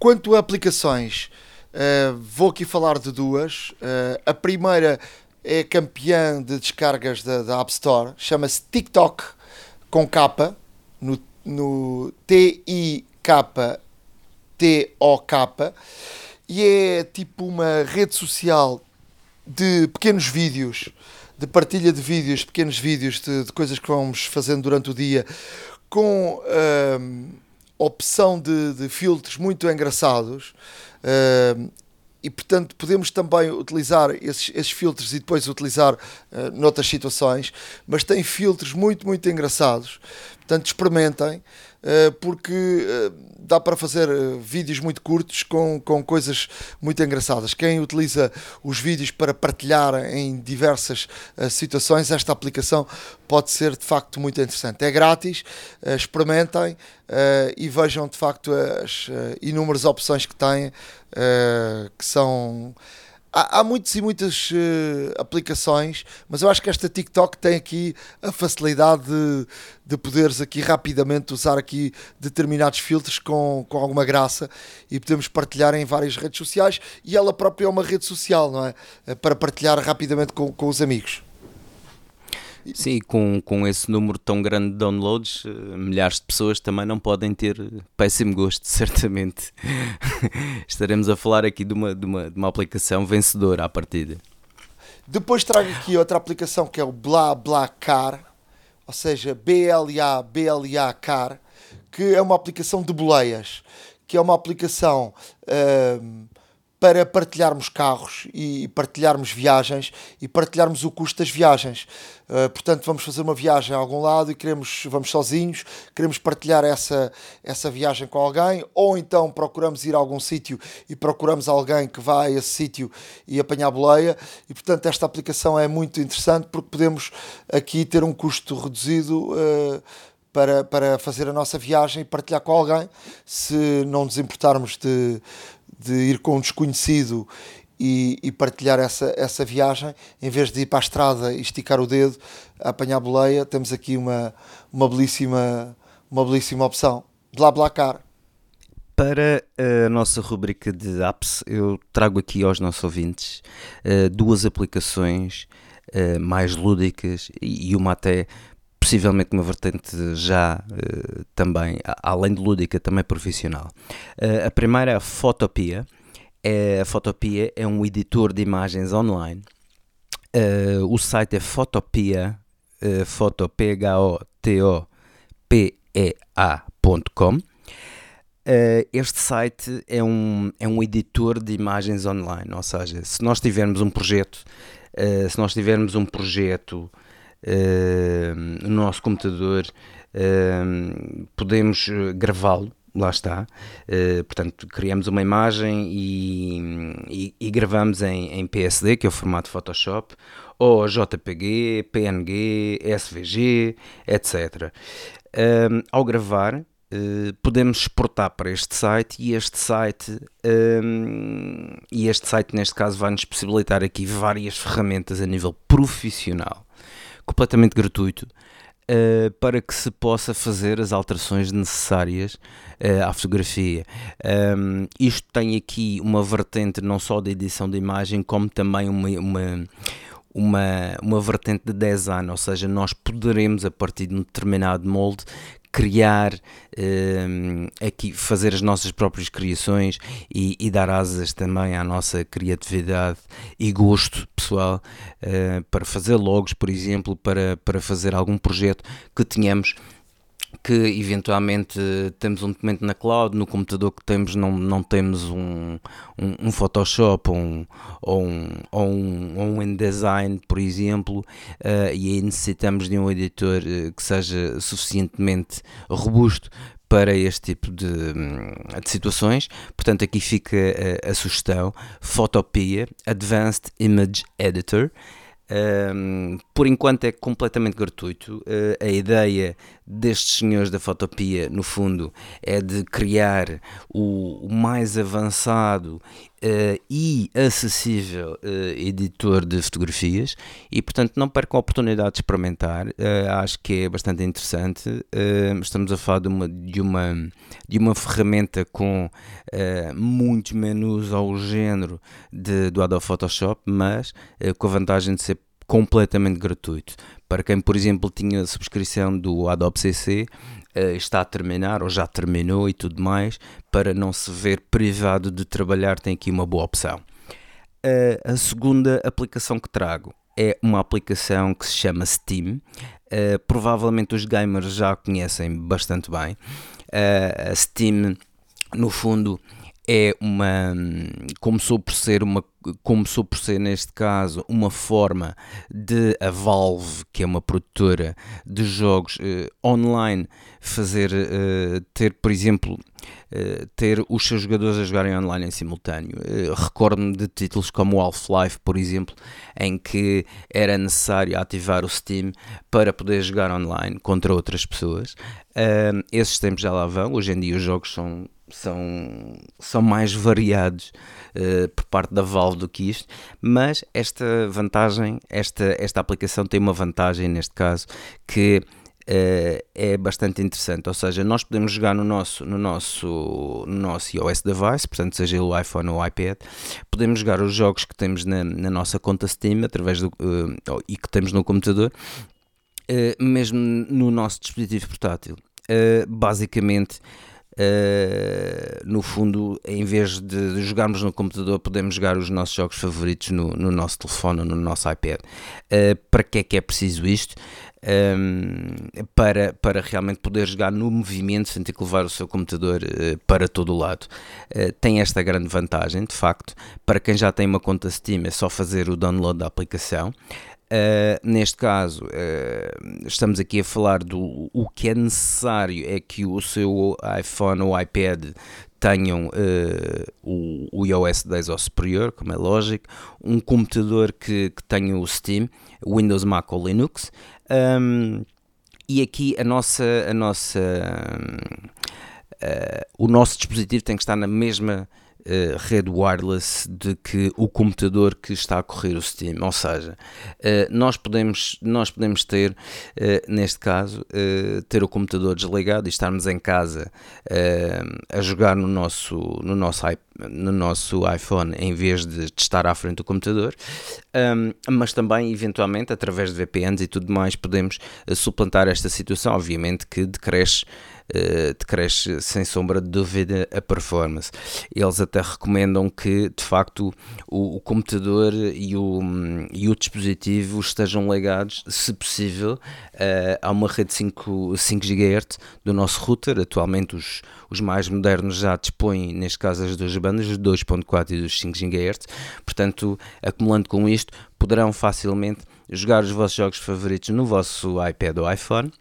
Quanto a aplicações, Uh, vou aqui falar de duas. Uh, a primeira é campeã de descargas da, da App Store, chama-se TikTok com capa no, no T-I-K-T-O-K e é tipo uma rede social de pequenos vídeos, de partilha de vídeos, pequenos vídeos de, de coisas que vamos fazendo durante o dia, com uh, opção de, de filtros muito engraçados. E portanto podemos também utilizar esses, esses filtros e depois utilizar uh, noutras situações, mas tem filtros muito, muito engraçados. Portanto, experimentem, porque uh, dá para fazer vídeos muito curtos com, com coisas muito engraçadas. Quem utiliza os vídeos para partilhar em diversas situações, esta aplicação pode ser de facto muito interessante. É grátis, experimentem e vejam de facto as inúmeras opções que têm que são. Há, há muitas e muitas uh, aplicações, mas eu acho que esta TikTok tem aqui a facilidade de, de poderes aqui rapidamente usar aqui determinados filtros com, com alguma graça e podemos partilhar em várias redes sociais e ela própria é uma rede social, não é? Eh, para partilhar rapidamente com, com os amigos. Sim, com, com esse número tão grande de downloads, eh, milhares de pessoas também não podem ter péssimo gosto, [laughs] certamente. Estaremos a falar aqui de uma, de, uma, de uma aplicação vencedora à partida. Depois trago aqui outra aplicação que é o BlaBlaCar, ou seja, BLA, BLA Car, que é uma aplicação de boleias, que é uma aplicação uh, para partilharmos carros e partilharmos viagens e partilharmos o custo das viagens. Uh, portanto, vamos fazer uma viagem a algum lado e queremos, vamos sozinhos, queremos partilhar essa, essa viagem com alguém, ou então procuramos ir a algum sítio e procuramos alguém que vá a esse sítio e apanhar boleia. E portanto, esta aplicação é muito interessante porque podemos aqui ter um custo reduzido. Uh, para, para fazer a nossa viagem e partilhar com alguém, se não nos importarmos de, de ir com um desconhecido e, e, partilhar essa, essa viagem, em vez de ir para a estrada e esticar o dedo, a apanhar a boleia, temos aqui uma, uma, belíssima, uma belíssima opção. BlaBlaCar. Para a nossa rubrica de apps, eu trago aqui aos nossos ouvintes uh, duas aplicações uh, mais lúdicas e uma até possivelmente uma vertente já uh, também, além de lúdica, também profissional. Uh, a primeira é a Fotopia. É, a Fotopia é um editor de imagens online. Uh, o site é Fotopia, uh, foto, p h o t o p e a.com. Uh, este site é um, é um editor de imagens online, ou seja, se nós tivermos um projeto, se nós tivermos um projeto uh, no nosso computador, uh, podemos gravá-lo. Lá está, uh, portanto, criamos uma imagem e, e, e gravamos em, em, PSD, que é o formato Photoshop, ou JPG, PNG, SVG, etc. ao gravar, Uh, podemos exportar para este site e este site e este site neste caso vai nos possibilitar aqui várias ferramentas a nível profissional completamente gratuito uh, para que se possa fazer as alterações necessárias uh, à fotografia. Um, isto tem aqui uma vertente não só de edição de imagem, como também uma, uma uma, uma vertente de design, ou seja, nós poderemos, a partir de um determinado molde, criar um, aqui, fazer as nossas próprias criações e, e, dar asas também à nossa criatividade e gosto pessoal uh, para fazer logos, por exemplo, para, para fazer algum projeto que tenhamos que eventualmente temos um documento na cloud, no computador que temos não, não temos um, um, um Photoshop ou um, ou um, ou um, ou um InDesign, por exemplo, uh, e aí necessitamos de um editor uh, que seja suficientemente robusto para este tipo de, de situações. Portanto, aqui fica a, a sugestão: Photopia Advanced Image Editor. Um, por enquanto é completamente gratuito. Uh, a ideia destes senhores da Fotopia, no fundo, é de criar o, o mais avançado uh, e acessível uh, editor de fotografias e, portanto, não percam a oportunidade de experimentar. acho que é bastante interessante. estamos a falar de uma, de uma, de uma ferramenta com muitos menus ao género de, do Adobe Photoshop, mas com a vantagem de ser completamente gratuito. Para quem, por exemplo, tinha subscrição do Adobe CC, uh, está a terminar ou já terminou e tudo mais, para não se ver privado de trabalhar, tem aqui uma boa opção. Uh, a segunda aplicação que trago é uma aplicação que se chama Steam. Uh, provavelmente os gamers já a conhecem bastante bem. a Steam, no fundo, é uma começou por ser uma começou por ser neste caso uma forma de a Valve que é uma produtora de jogos eh, online fazer eh, ter por exemplo eh, ter os seus jogadores a jogarem online em simultâneo. Recordo-me de títulos como Half-Life por exemplo em que era necessário ativar o Steam para poder jogar online contra outras pessoas. Esses tempos já lá vão. Hoje em dia os jogos são são, são mais variados uh, por parte da Valve do que isto, mas esta vantagem, esta, esta aplicação tem uma vantagem neste caso que Uh, é bastante interessante, ou seja, nós podemos jogar no nosso, no nosso, no nosso iOS device, portanto seja o iPhone ou o iPad, podemos jogar os jogos que temos na, na nossa conta Steam através do, uh, e que temos no computador, mesmo no nosso dispositivo portátil. basicamente Uh, no fundo, em vez de, de, jogarmos no computador, podemos jogar os nossos jogos favoritos no, no nosso telefone ou no nosso iPad. Uh, para que é que é preciso isto? um, para, para realmente poder jogar no movimento sem ter que levar o seu computador uh, para todo o lado. Uh, tem esta grande vantagem, de facto, para quem já tem uma conta Steam é só fazer o download da aplicação. Uh, neste caso, uh, estamos aqui a falar do o que é necessário é que o seu iPhone ou iPad tenham uh, o, o iOS 10 ou superior, como é lógico, um computador que, que tenha o Steam, Windows, Mac ou Linux. Um, e aqui a nossa, a nossa, o nosso dispositivo tem que estar na mesma uh, rede wireless de que o computador que está a correr o Steam. Ou seja, uh, nós, podemos, nós podemos ter, uh, neste caso, ter o computador desligado e estarmos em casa a jogar no nosso, no, nosso, no nosso iPhone em vez de, estar à frente do computador, um, mas também, eventualmente, através de VPNs e tudo mais, podemos suplantar esta situação. Obviamente que decresce decresce sem sombra de dúvida a performance. Eles até recomendam que de facto o, o computador e o, e o dispositivo estejam ligados, se possível, uh, a uma rede 5, 5 GHz do nosso router. Atualmente os, os mais modernos já dispõem, neste caso, as duas bandas, os 2.4 e dos 5 GHz. Portanto, acumulando com isto, poderão facilmente jogar os vossos jogos favoritos no vosso iPad ou iPhone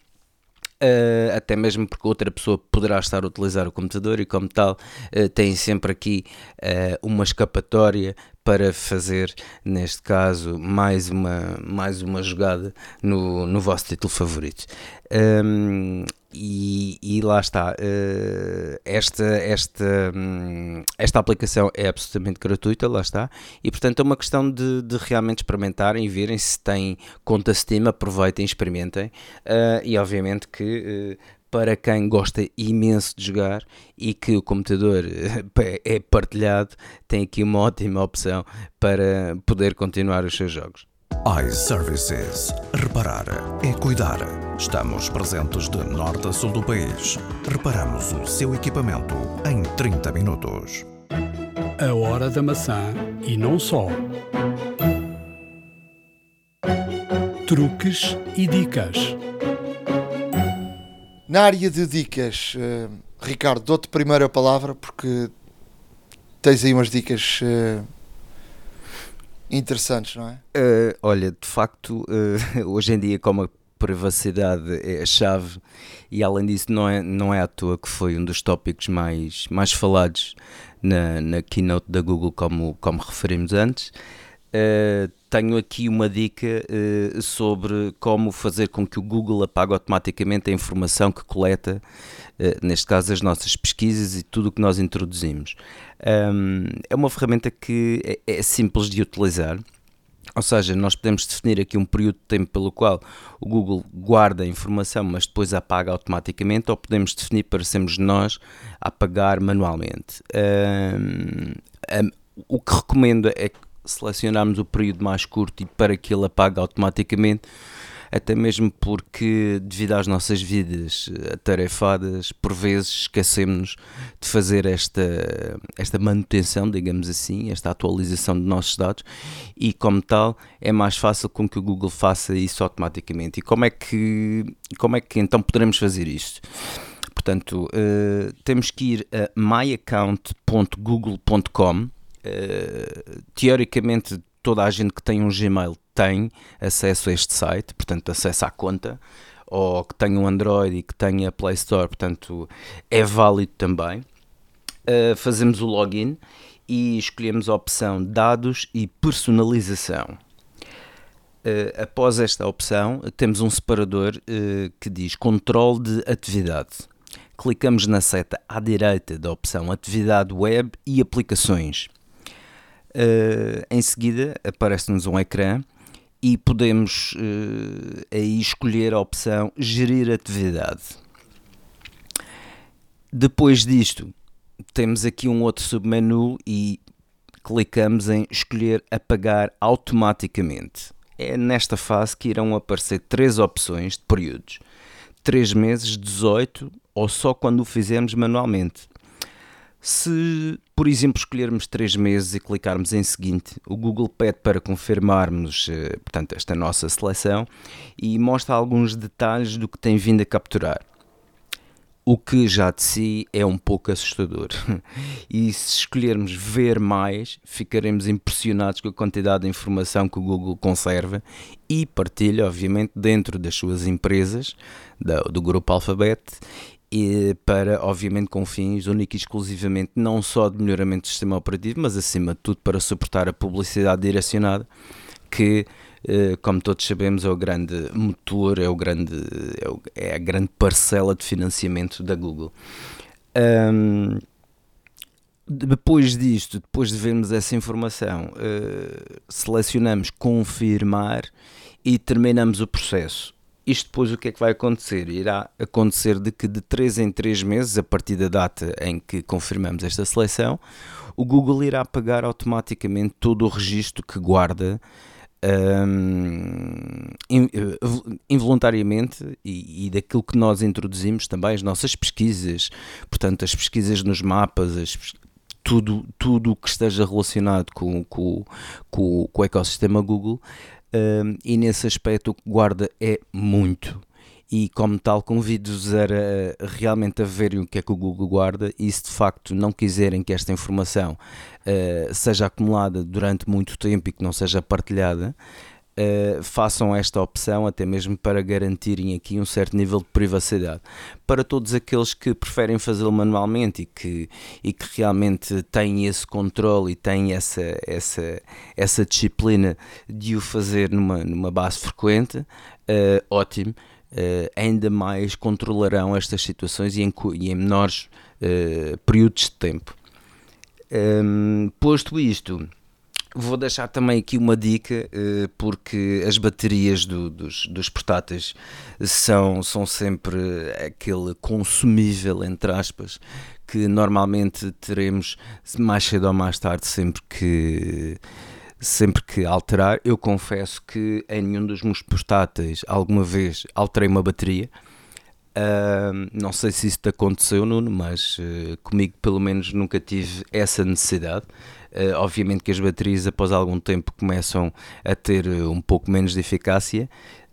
Uh, até mesmo porque outra pessoa poderá estar a utilizar o computador e, como tal, uh, tem sempre aqui uh, uma escapatória para fazer, neste caso, mais uma, mais uma jogada no, no vosso título favorito. Um, e, e, lá está. Uh, esta, esta, um, esta aplicação é absolutamente gratuita, lá está. E portanto é uma questão de, de realmente experimentarem e verem se têm conta Steam, aproveitem, experimentem. Uh, e obviamente que uh, para quem gosta imenso de jogar e que o computador [laughs] é partilhado, tem aqui uma ótima opção para poder continuar os seus jogos iServices. Reparar é cuidar. Estamos presentes de norte a sul do país. Reparamos o seu equipamento em 30 minutos. A hora da maçã e não só. Truques e dicas. Na área de dicas, uh, Ricardo, dou-te primeiro a palavra porque tens aí umas dicas. Uh interessantes, não é? Uh, olha, de facto, [laughs] hoje em dia, como a privacidade é a chave, e além disso, não é, não é à toa que foi um dos tópicos mais, mais falados na, na keynote da Google, como, como referimos antes. Tenho aqui uma dica uh, sobre como fazer com que o Google apague automaticamente a informação que coleta, uh, neste caso as nossas pesquisas e tudo o que nós introduzimos. Um, é uma ferramenta que é, é, simples de utilizar. Ou seja, nós podemos definir aqui um período de tempo pelo qual o Google guarda a informação, mas depois apaga automaticamente, ou podemos definir para sermos nós a apagar manualmente. Um, um, o que recomendo é que selecionarmos o período mais curto e para que ele apague automaticamente, até mesmo porque, devido às nossas vidas atarefadas, por vezes esquecemos de fazer esta, esta manutenção, digamos assim, esta atualização de nossos dados e, como tal, é mais fácil com que o Google faça isso automaticamente. E como é que, como é que então poderemos fazer isto? Portanto, uh, temos que ir a myaccount.google.com Uh, teoricamente, toda a gente que tem um Gmail tem acesso a este site, portanto, acesso à conta, ou que tenha um Android e que tenha Play Store, portanto, é válido também. Uh, fazemos o login e escolhemos a opção Dados e Personalização. Uh, após esta opção, temos um separador uh, que diz Controle de Atividade. Clicamos na seta à direita da opção Atividade Web e Aplicações. Uh, em seguida aparece-nos um ecrã e podemos uh, aí escolher a opção Gerir atividade. Depois disto, temos aqui um outro submenu e clicamos em Escolher Apagar automaticamente. É nesta fase que irão aparecer três opções de períodos: 3 meses, 18 ou só quando o fizermos manualmente. Se por exemplo, escolhermos três meses e clicarmos em seguinte, o Google pede para confirmarmos uh, portanto, esta nossa seleção e mostra alguns detalhes do que tem vindo a capturar o que já de si é um pouco assustador. [laughs] E se escolhermos ver mais, ficaremos impressionados com a quantidade de informação que o Google conserva e partilha, obviamente, dentro das suas empresas, do grupo Alphabet, e para, obviamente, com fins únicos e exclusivamente não só de melhoramento do sistema operativo, mas acima de tudo para suportar a publicidade direcionada que eh, como todos sabemos, é o grande motor, é, o grande, é, é a grande parcela de financiamento da Google. Um, depois disto, depois de vermos essa informação, uh, selecionamos confirmar e terminamos o processo. Isto depois o que é que vai acontecer? Irá acontecer de que de 3 em 3 meses, a partir da data em que confirmamos esta seleção, o Google irá pagar automaticamente todo o registro que guarda um, eh, involuntariamente e, e, daquilo que nós introduzimos também, as nossas pesquisas, portanto, as pesquisas nos mapas, as, tudo, tudo que esteja relacionado com, com, com, com o ecossistema Google, um, e nesse aspecto o que guarda é muito. E como tal convido-vos a, realmente a verem o que é que o Google guarda e se de facto não quiserem que esta informação uh, seja acumulada durante muito tempo e que não seja partilhada, Uh, façam esta opção até mesmo para garantirem aqui um certo nível de privacidade. Para todos aqueles que preferem fazê-lo manualmente e que, e que realmente têm esse controle e têm essa, essa, essa disciplina de o fazer numa, numa base frequente, uh, ótimo uh, ainda mais controlarão estas situações e em, e em menores períodos de tempo. Um, ehm, posto isto, vou deixar também aqui uma dica, uh, porque as baterias do, dos, dos portáteis são, são sempre aquele consumível, entre aspas, que normalmente teremos mais cedo ou mais tarde, sempre que sempre que alterar. Eu confesso que em nenhum dos meus portáteis alguma vez alterei uma bateria. Uh, não sei se isso te aconteceu, Nuno, mas uh, comigo pelo menos nunca tive essa necessidade. Uh, obviamente que as baterias após algum tempo começam a ter um pouco menos de eficácia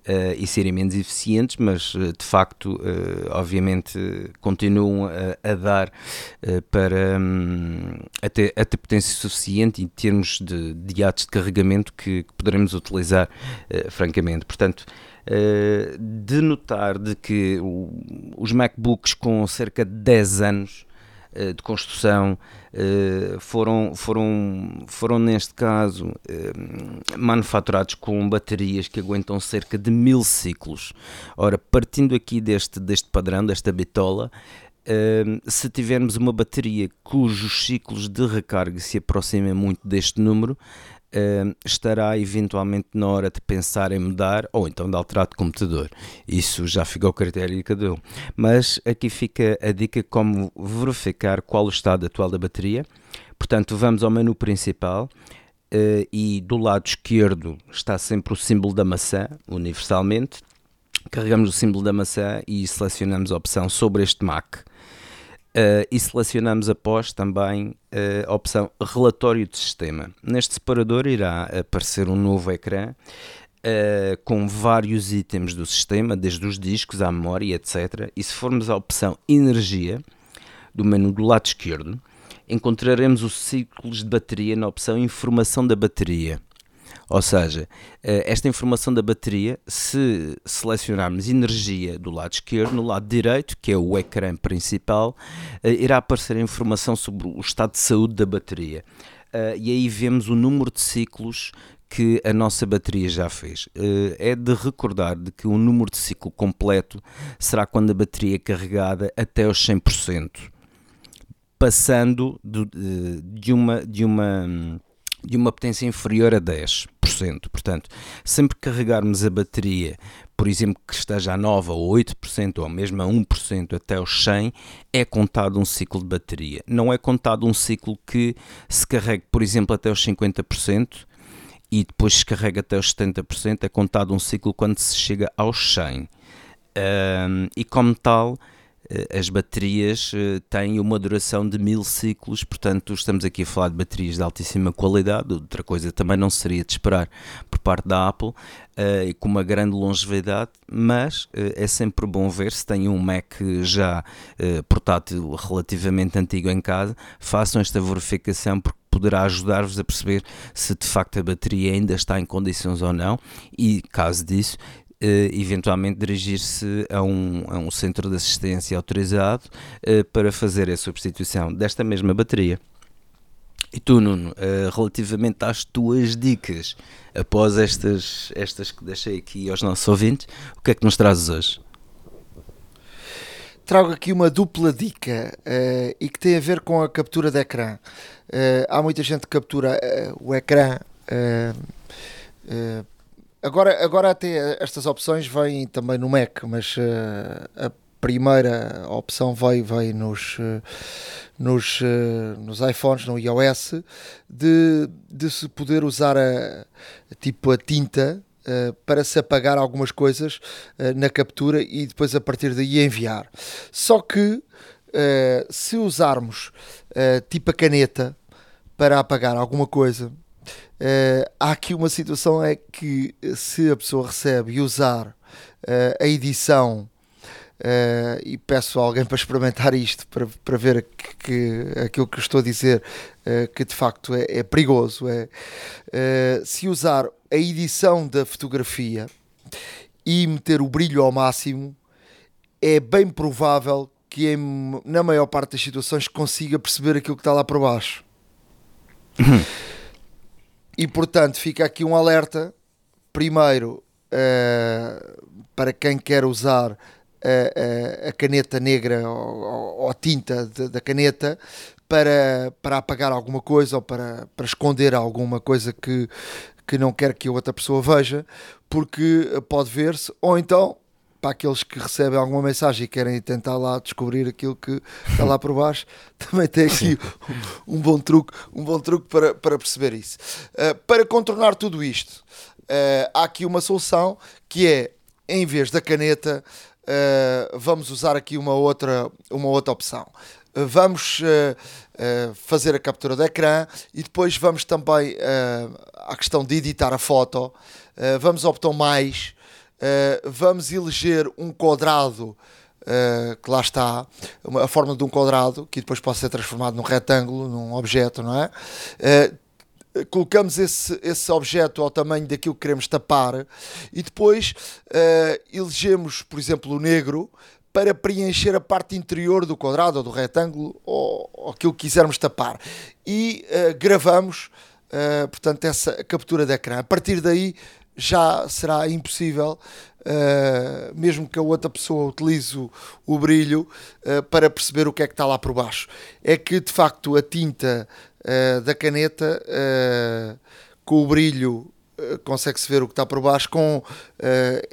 uh, e serem menos eficientes, mas uh, de facto, uh, obviamente, continuam a, a dar para um, a, ter, a, ter, potência suficiente em termos de, de atos de carregamento que, que poderemos utilizar francamente. Portanto, de notar de que o, os MacBooks com cerca de 10 anos eh, de construção eh, foram, foram, foram neste caso eh, manufaturados com baterias que aguentam cerca de mil ciclos. Ora, partindo aqui deste, deste padrão, desta bitola, se tivermos uma bateria cujos ciclos de recarga se aproximem muito deste número, uh, estará eventualmente na hora de pensar em mudar ou então de alterar de computador. Isso já fica ao critério de cada um. Mas aqui fica a dica como verificar qual o estado atual da bateria. Portanto, vamos ao menu principal. Uh, e do lado esquerdo está sempre o símbolo da maçã, universalmente. Carregamos o símbolo da maçã e selecionamos a opção sobre este Mac. Uh, e selecionamos após também uh, a opção Relatório de Sistema. Neste separador irá aparecer um novo ecrã uh, com vários itens do sistema, desde os discos à memória, etc. E se formos à opção Energia, do menu do lado esquerdo, encontraremos os ciclos de bateria na opção Informação da bateria. Ou seja, eh, esta informação da bateria, se selecionarmos energia do lado esquerdo, no lado direito, que é o ecrã principal, eh, irá aparecer a informação sobre o estado de saúde da bateria. Eh, e aí vemos o número de ciclos que a nossa bateria já fez. É de recordar de que o número de ciclo completo será quando a bateria é carregada até os 100%, passando de uma, de uma de uma potência inferior a 10%. Portanto, sempre que carregarmos a bateria, por exemplo, que esteja a 9 ou 8% ou mesmo a 1% até os 100, é contado um ciclo de bateria. Não é contado um ciclo que se carregue, por exemplo, até os 50% e depois se carrega até os 70%, é contado um ciclo quando se chega aos 100. Um, e como tal, as baterias têm uma duração de mil ciclos, portanto estamos aqui a falar de baterias de altíssima qualidade, outra coisa também não seria de esperar por parte da Apple, e com uma grande longevidade, mas é sempre bom ver se tem um Mac já portátil relativamente antigo em casa, façam esta verificação porque poderá ajudar-vos a perceber se de facto a bateria ainda está em condições ou não e, caso disso, Uh, eventualmente dirigir-se a um, a um centro de assistência autorizado uh, para fazer a substituição desta mesma bateria. E tu, Nuno, uh, relativamente às tuas dicas, após estas, estas que deixei aqui aos nossos ouvintes, o que é que nos trazes hoje? Trago aqui uma dupla dica e que tem a ver com a captura de ecrã. Uh, há muita gente que captura uh, o ecrã. Uh, agora, agora até estas opções vêm também no Mac, mas a primeira opção veio, veio nos, nos, nos iPhones, no iOS, de, de se poder usar a, tipo a tinta para se apagar algumas coisas na captura e depois a partir daí enviar. Só que se usarmos tipo a caneta, para apagar alguma coisa, uh, há aqui uma situação é que se a pessoa recebe e usar uh, a edição Uh, e peço a alguém [laughs] para experimentar isto para, para ver que, que aquilo que estou a dizer uh, que de facto é, é perigoso é uh, se usar a edição da fotografia e meter o brilho ao máximo é bem provável que em, na maior parte das situações consiga perceber aquilo que está lá por baixo e portanto fica aqui um alerta. Primeiro, uh, para quem quer usar a, a, a caneta negra ou, ou a tinta de, da caneta para, para apagar alguma coisa ou para, para esconder alguma coisa que, que não quer que a outra pessoa veja, porque pode ver-se, ou então para aqueles que recebem alguma mensagem e querem tentar lá descobrir aquilo que está lá por baixo, [laughs] também tem aqui um, um, bom truque, um bom truque para, para perceber isso. Uh, para contornar tudo isto, uh, há aqui uma solução que é, em vez da caneta, uh, vamos usar aqui uma outra, uma outra opção. Vamos fazer a captura de ecrã e depois vamos também à questão de editar a foto. vamos ao botão mais uh, vamos eleger um quadrado uh, que lá está, uma, a forma de um quadrado, que depois pode ser transformado num retângulo, num objeto, não é? Uh, colocamos esse, esse objeto ao tamanho daquilo que queremos tapar e depois elegemos, por exemplo, o negro para preencher a parte interior do quadrado ou do retângulo ou, ou aquilo que quisermos tapar e gravamos, portanto, essa captura de ecrã. A partir daí já será impossível, uh, mesmo que a outra pessoa utilize o, o brilho, uh, para perceber o que é que está lá por baixo. É que de facto a tinta uh, da caneta com o brilho consegue-se ver o que está por baixo, com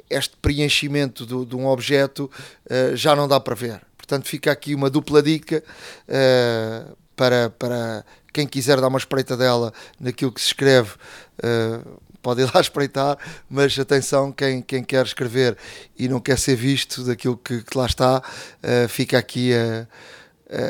este preenchimento do, de um objeto já não dá para ver. Portanto, fica aqui uma dupla dica para, para quem quiser dar uma espreita dela naquilo que se escreve pode ir lá espreitar, mas atenção, quem, quem quer escrever e não quer ser visto daquilo que, que lá está, uh, fica aqui a,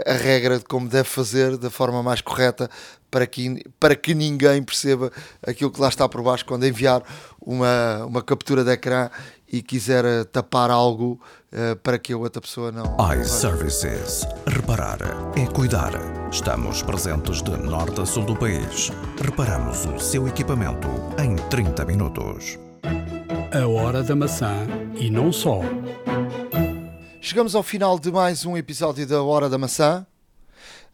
a, a, regra de como deve fazer da forma mais correta para que, para que ninguém perceba aquilo que lá está por baixo quando enviar uma, uma captura de ecrã e quiser eh, tapar algo uh, para que a outra pessoa não. iServices. Reparar é cuidar. Estamos presentes de norte a sul do país. Reparamos o seu equipamento em 30 minutos. A hora da maçã e não só. Chegamos ao final de mais um episódio da Hora da Maçã.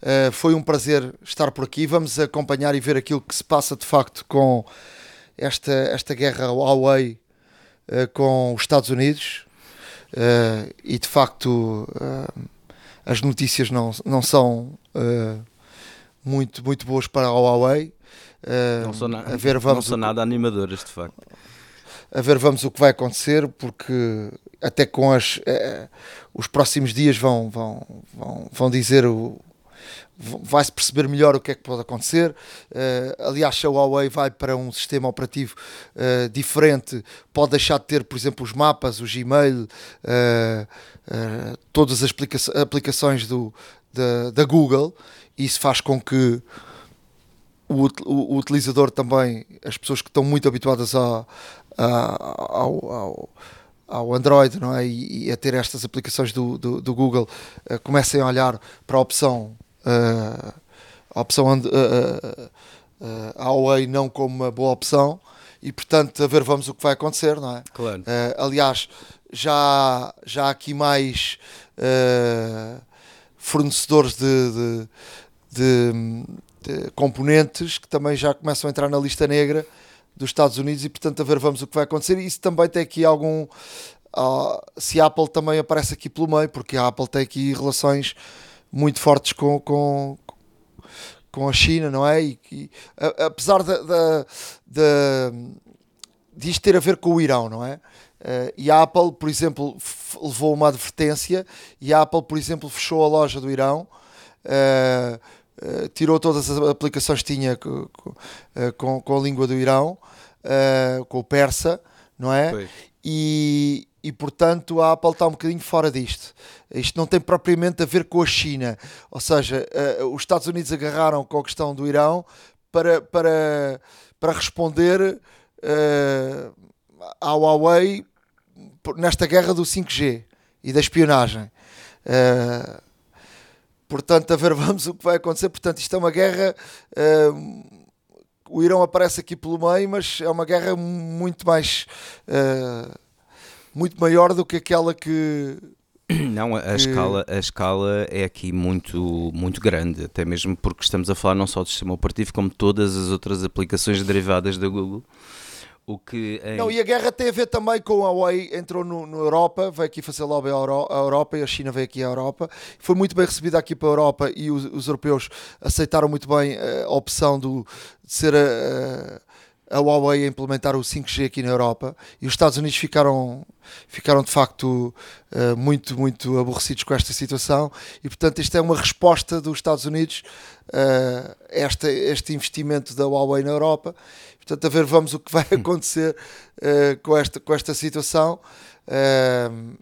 Uh, foi um prazer estar por aqui. Vamos acompanhar e ver aquilo que se passa de facto com esta, esta guerra Huawei uh, com os Estados Unidos. Uh, e de facto as notícias não, não são muito, muito boas para a Huawei. não, são na, a ver, vamos não são nada animadoras, de facto. A ver, vamos o que vai acontecer, porque até com as, os próximos dias vão, vão, vão, vão dizer o, vai-se perceber melhor o que é que pode acontecer. Uh, aliás, a Huawei vai para um sistema operativo uh, diferente, pode deixar de ter, por exemplo, os mapas, o Gmail, uh, todas as aplica aplicações do, da, da, Google. Isso faz com que o, o, o, utilizador também, as pessoas que estão muito habituadas a, a, ao, ao ao Android não é? e, e a ter estas aplicações do, do, do Google uh, comecem a olhar para a opção uh, a opção uh, uh, a Huawei não como uma boa opção e portanto a ver vamos o que vai acontecer não é claro. aliás já já há aqui mais fornecedores de, de, de, de, componentes que também já começam a entrar na lista negra dos Estados Unidos e portanto a ver vamos o que vai acontecer e isso também tem aqui algum uh, se a Apple também aparece aqui pelo meio porque a Apple tem aqui relações muito fortes com, com, com a China, não é? E, e a, apesar de, de, de, de isto ter a ver com o Irão, não é? Uh, e a Apple, por exemplo, levou uma advertência e a Apple, por exemplo, fechou a loja do Irão, uh, uh, tirou todas as aplicações que tinha com, com, com a língua do Irão, com o persa, não é? E, e portanto a Apple está um bocadinho fora disto. Isto não tem propriamente a ver com a China, ou seja, uh, os Estados Unidos agarraram com a questão do Irão para, para, para responder uh, à Huawei nesta guerra do 5G e da espionagem. Uh, portanto, a ver, [laughs] vamos o que vai acontecer. Portanto, isto é uma guerra. Uh, o Irão aparece aqui pelo meio, mas é uma guerra muito mais. Uh, muito maior do que aquela que. [coughs] Não, a, escala, a escala é aqui muito, muito grande, até mesmo porque estamos a falar não só do sistema operativo, como todas as outras aplicações derivadas da Google. O que em... Não, e a guerra tem a ver também com a Huawei entrou no, no Europa, veio aqui fazer lobby à Europa e a China veio aqui à Europa. Foi muito bem recebida aqui para a Europa e os, os europeus aceitaram muito bem a opção do, de ser a, a Huawei a implementar o 5G aqui na Europa e os Estados Unidos ficaram, ficaram de facto uh, muito, muito aborrecidos com esta situação e portanto isto é uma resposta dos Estados Unidos uh, a este, este investimento da Huawei na Europa. Portanto, a ver, vamos o que vai [laughs] acontecer uh, com, esta, com esta situação.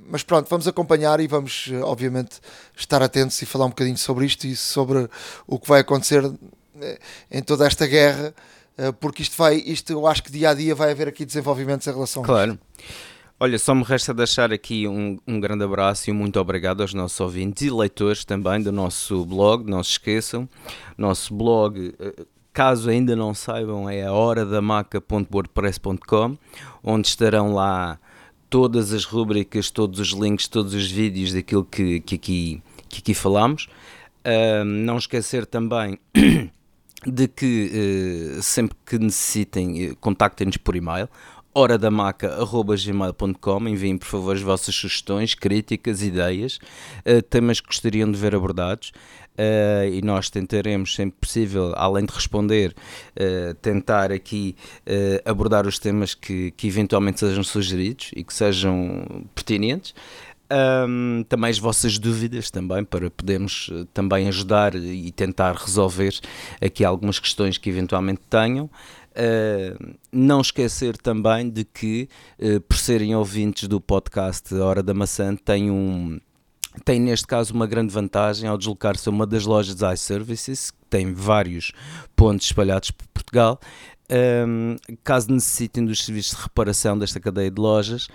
mas pronto, vamos acompanhar e vamos, obviamente, estar atentos e falar um bocadinho sobre isto e sobre o que vai acontecer em toda esta guerra eh, porque isto vai, isto eu acho que dia a dia vai haver aqui desenvolvimentos em relação claro. Olha, só me resta deixar aqui um, um grande abraço e um muito obrigado aos nossos ouvintes e leitores também do nosso blog, não se esqueçam. Nosso blog, eh, caso ainda não saibam, é a horadamaca.wordpress.com, onde estarão lá todas as rubricas, todos os links, todos os vídeos daquilo que, que, aqui, que aqui falamos. Uh, não esquecer também de que uh, sempre que necessitem, uh, contactem-nos por e-mail horadamaca.gmail.com enviem por favor as vossas sugestões, críticas, ideias, uh, temas que gostariam de ver abordados uh, e nós tentaremos sempre possível, além de responder, uh, tentar aqui abordar os temas que, que eventualmente sejam sugeridos e que sejam pertinentes um, também as vossas dúvidas também para podermos eh, também ajudar e tentar resolver aqui algumas questões que eventualmente tenham. Uh, não esquecer também de que, uh, por serem ouvintes do podcast Hora da Maçã, tem um, tem neste caso uma grande vantagem ao deslocar-se a uma das lojas iServices, que tem vários pontos espalhados por Portugal, um, caso necessitem dos serviços de reparação desta cadeia de lojas,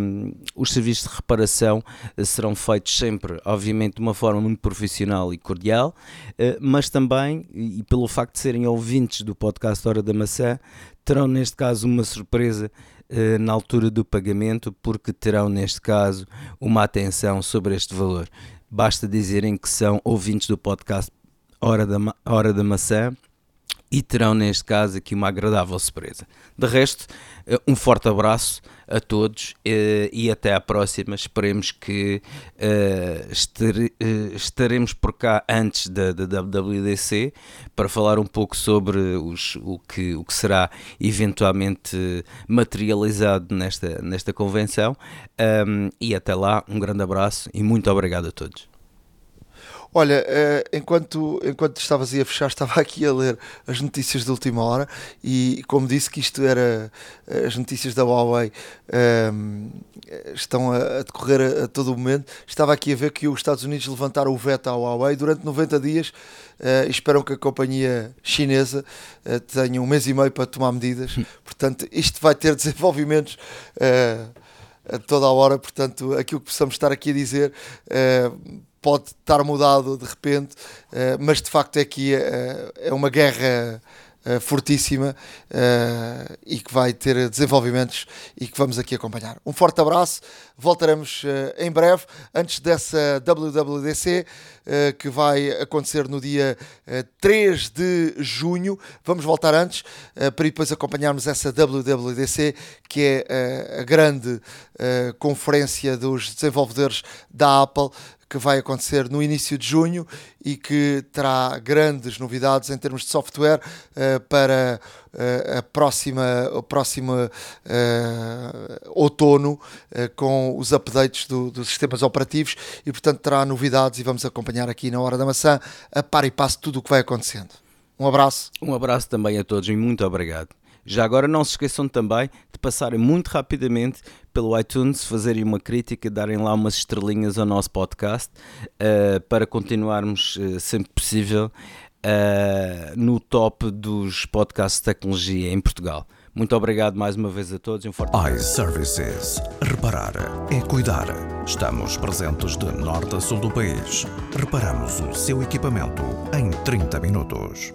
um, os serviços de reparação eh, serão feitos sempre, obviamente, de uma forma muito profissional e cordial, uh, mas também, e pelo facto de serem ouvintes do podcast Hora da Maçã, terão neste caso uma surpresa uh, na altura do pagamento, porque terão neste caso uma atenção sobre este valor. Basta dizerem que são ouvintes do podcast Hora da, Hora da Maçã e terão neste caso aqui uma agradável surpresa. De resto, eh, um forte abraço a todos eh, e até à próxima. Esperemos que uh, estaremos por cá antes da, WWDC para falar um pouco sobre os, o, que, o que será eventualmente materializado nesta, nesta convenção. E até lá, um grande abraço e muito obrigado a todos. Olha, eh, enquanto, enquanto estavas aí a fechar, [laughs] estava aqui a ler as notícias de última hora e, como disse que isto era eh, as notícias da Huawei um, ehm, estão a, a decorrer a, a, todo o momento, estava aqui a ver que os Estados Unidos levantaram o veto à Huawei durante 90 dias uh, e esperam que a companhia chinesa uh, tenha um mês e meio para tomar medidas. Portanto, isto vai ter [laughs] desenvolvimentos. Uh, a toda a hora, portanto, aquilo que possamos estar aqui a dizer uh, pode estar mudado de repente, uh, mas de facto é que uh, é uma guerra fortíssima e que vai ter desenvolvimentos e que vamos aqui acompanhar. Um forte abraço, voltaremos em breve, antes dessa WWDC que vai acontecer no dia 3 de junho. Vamos voltar antes para depois acompanharmos essa WWDC, que é a grande conferência dos desenvolvedores da Apple que vai acontecer no início de junho e que terá grandes novidades em termos de software uh, para uh, a próxima, o próximo uh, outono com os updates do, dos sistemas operativos e portanto terá novidades e vamos acompanhar aqui na Hora da Maçã a par e passo tudo o que vai acontecendo. Um abraço. Um abraço também a todos e muito obrigado. Já agora não se esqueçam também de passarem muito rapidamente pelo iTunes, fazerem uma crítica, darem lá umas estrelinhas ao nosso podcast uh, para continuarmos uh, sempre possível uh, no top dos podcasts de tecnologia em Portugal. Muito obrigado mais uma vez a todos e um forte iServices. Reparar é cuidar. Estamos presentes de norte a sul do país. Reparamos o seu equipamento em 30 minutos